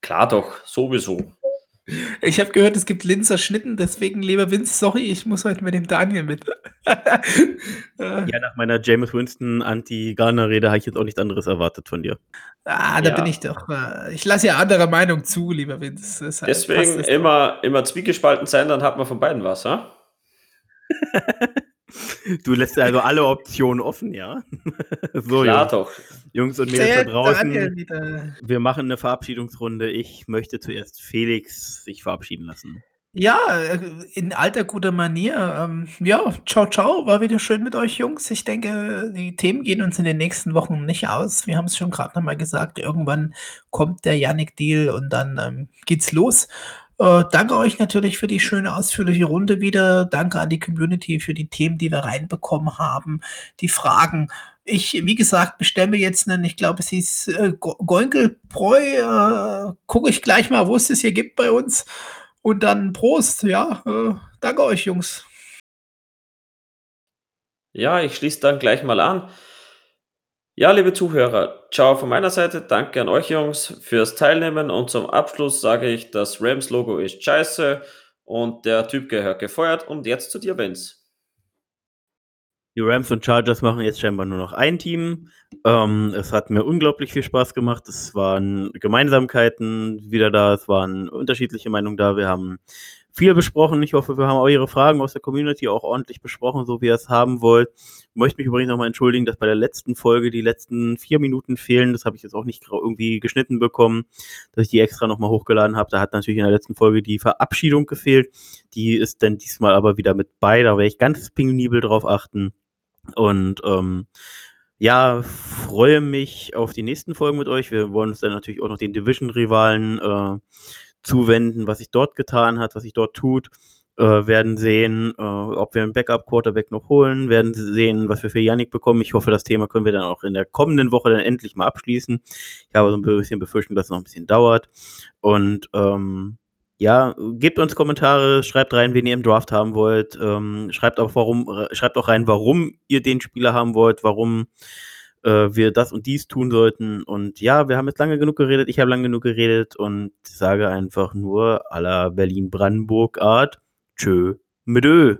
Klar doch, sowieso. Ich habe gehört, es gibt Linzer Schnitten, deswegen, lieber Vince, sorry, ich muss heute mit dem Daniel mit. ja, nach meiner James Winston Anti-Garner-Rede habe ich jetzt auch nichts anderes erwartet von dir. Ah, da ja. bin ich doch. Ich lasse ja andere Meinung zu, lieber Vince. Deswegen immer, immer zwiegespalten sein, dann hat man von beiden was, ha? Du lässt also alle Optionen offen, ja? so, Klar Jungs. doch. Jungs und Mädels da draußen, wir machen eine Verabschiedungsrunde. Ich möchte zuerst Felix sich verabschieden lassen. Ja, äh, in alter guter Manier. Ähm, ja, ciao, ciao. War wieder schön mit euch, Jungs. Ich denke, die Themen gehen uns in den nächsten Wochen nicht aus. Wir haben es schon gerade nochmal gesagt. Irgendwann kommt der Yannick-Deal und dann ähm, geht's los. Äh, danke euch natürlich für die schöne, ausführliche Runde wieder. Danke an die Community für die Themen, die wir reinbekommen haben, die Fragen. Ich, wie gesagt, bestelle mir jetzt einen, ich glaube, es hieß äh, Goinkelbräu. Äh, Gucke ich gleich mal, wo es das hier gibt bei uns. Und dann Prost, ja. Äh, danke euch, Jungs. Ja, ich schließe dann gleich mal an. Ja, liebe Zuhörer, ciao von meiner Seite. Danke an euch Jungs fürs Teilnehmen. Und zum Abschluss sage ich, das Rams-Logo ist scheiße und der Typ gehört gefeuert. Und jetzt zu dir, Vince. Die Rams und Chargers machen jetzt scheinbar nur noch ein Team. Ähm, es hat mir unglaublich viel Spaß gemacht. Es waren Gemeinsamkeiten wieder da, es waren unterschiedliche Meinungen da. Wir haben viel besprochen. Ich hoffe, wir haben eure Fragen aus der Community auch ordentlich besprochen, so wie ihr es haben wollt. Ich möchte mich übrigens nochmal entschuldigen, dass bei der letzten Folge die letzten vier Minuten fehlen. Das habe ich jetzt auch nicht irgendwie geschnitten bekommen, dass ich die extra nochmal hochgeladen habe. Da hat natürlich in der letzten Folge die Verabschiedung gefehlt. Die ist dann diesmal aber wieder mit bei. Da werde ich ganz penibel drauf achten. Und ähm, ja, freue mich auf die nächsten Folgen mit euch. Wir wollen uns dann natürlich auch noch den Division-Rivalen äh, zuwenden, was sich dort getan hat, was sich dort tut. Äh, werden sehen, äh, ob wir einen Backup-Quarterback noch holen, werden sehen, was wir für Yannick bekommen. Ich hoffe, das Thema können wir dann auch in der kommenden Woche dann endlich mal abschließen. Ich habe so ein bisschen Befürchtung, dass es noch ein bisschen dauert. Und ähm, ja, gebt uns Kommentare, schreibt rein, wen ihr im Draft haben wollt. Ähm, schreibt auch warum, schreibt auch rein, warum ihr den Spieler haben wollt, warum äh, wir das und dies tun sollten. Und ja, wir haben jetzt lange genug geredet, ich habe lange genug geredet und sage einfach nur aller Berlin-Brandenburg-Art, tschö, mit Ö.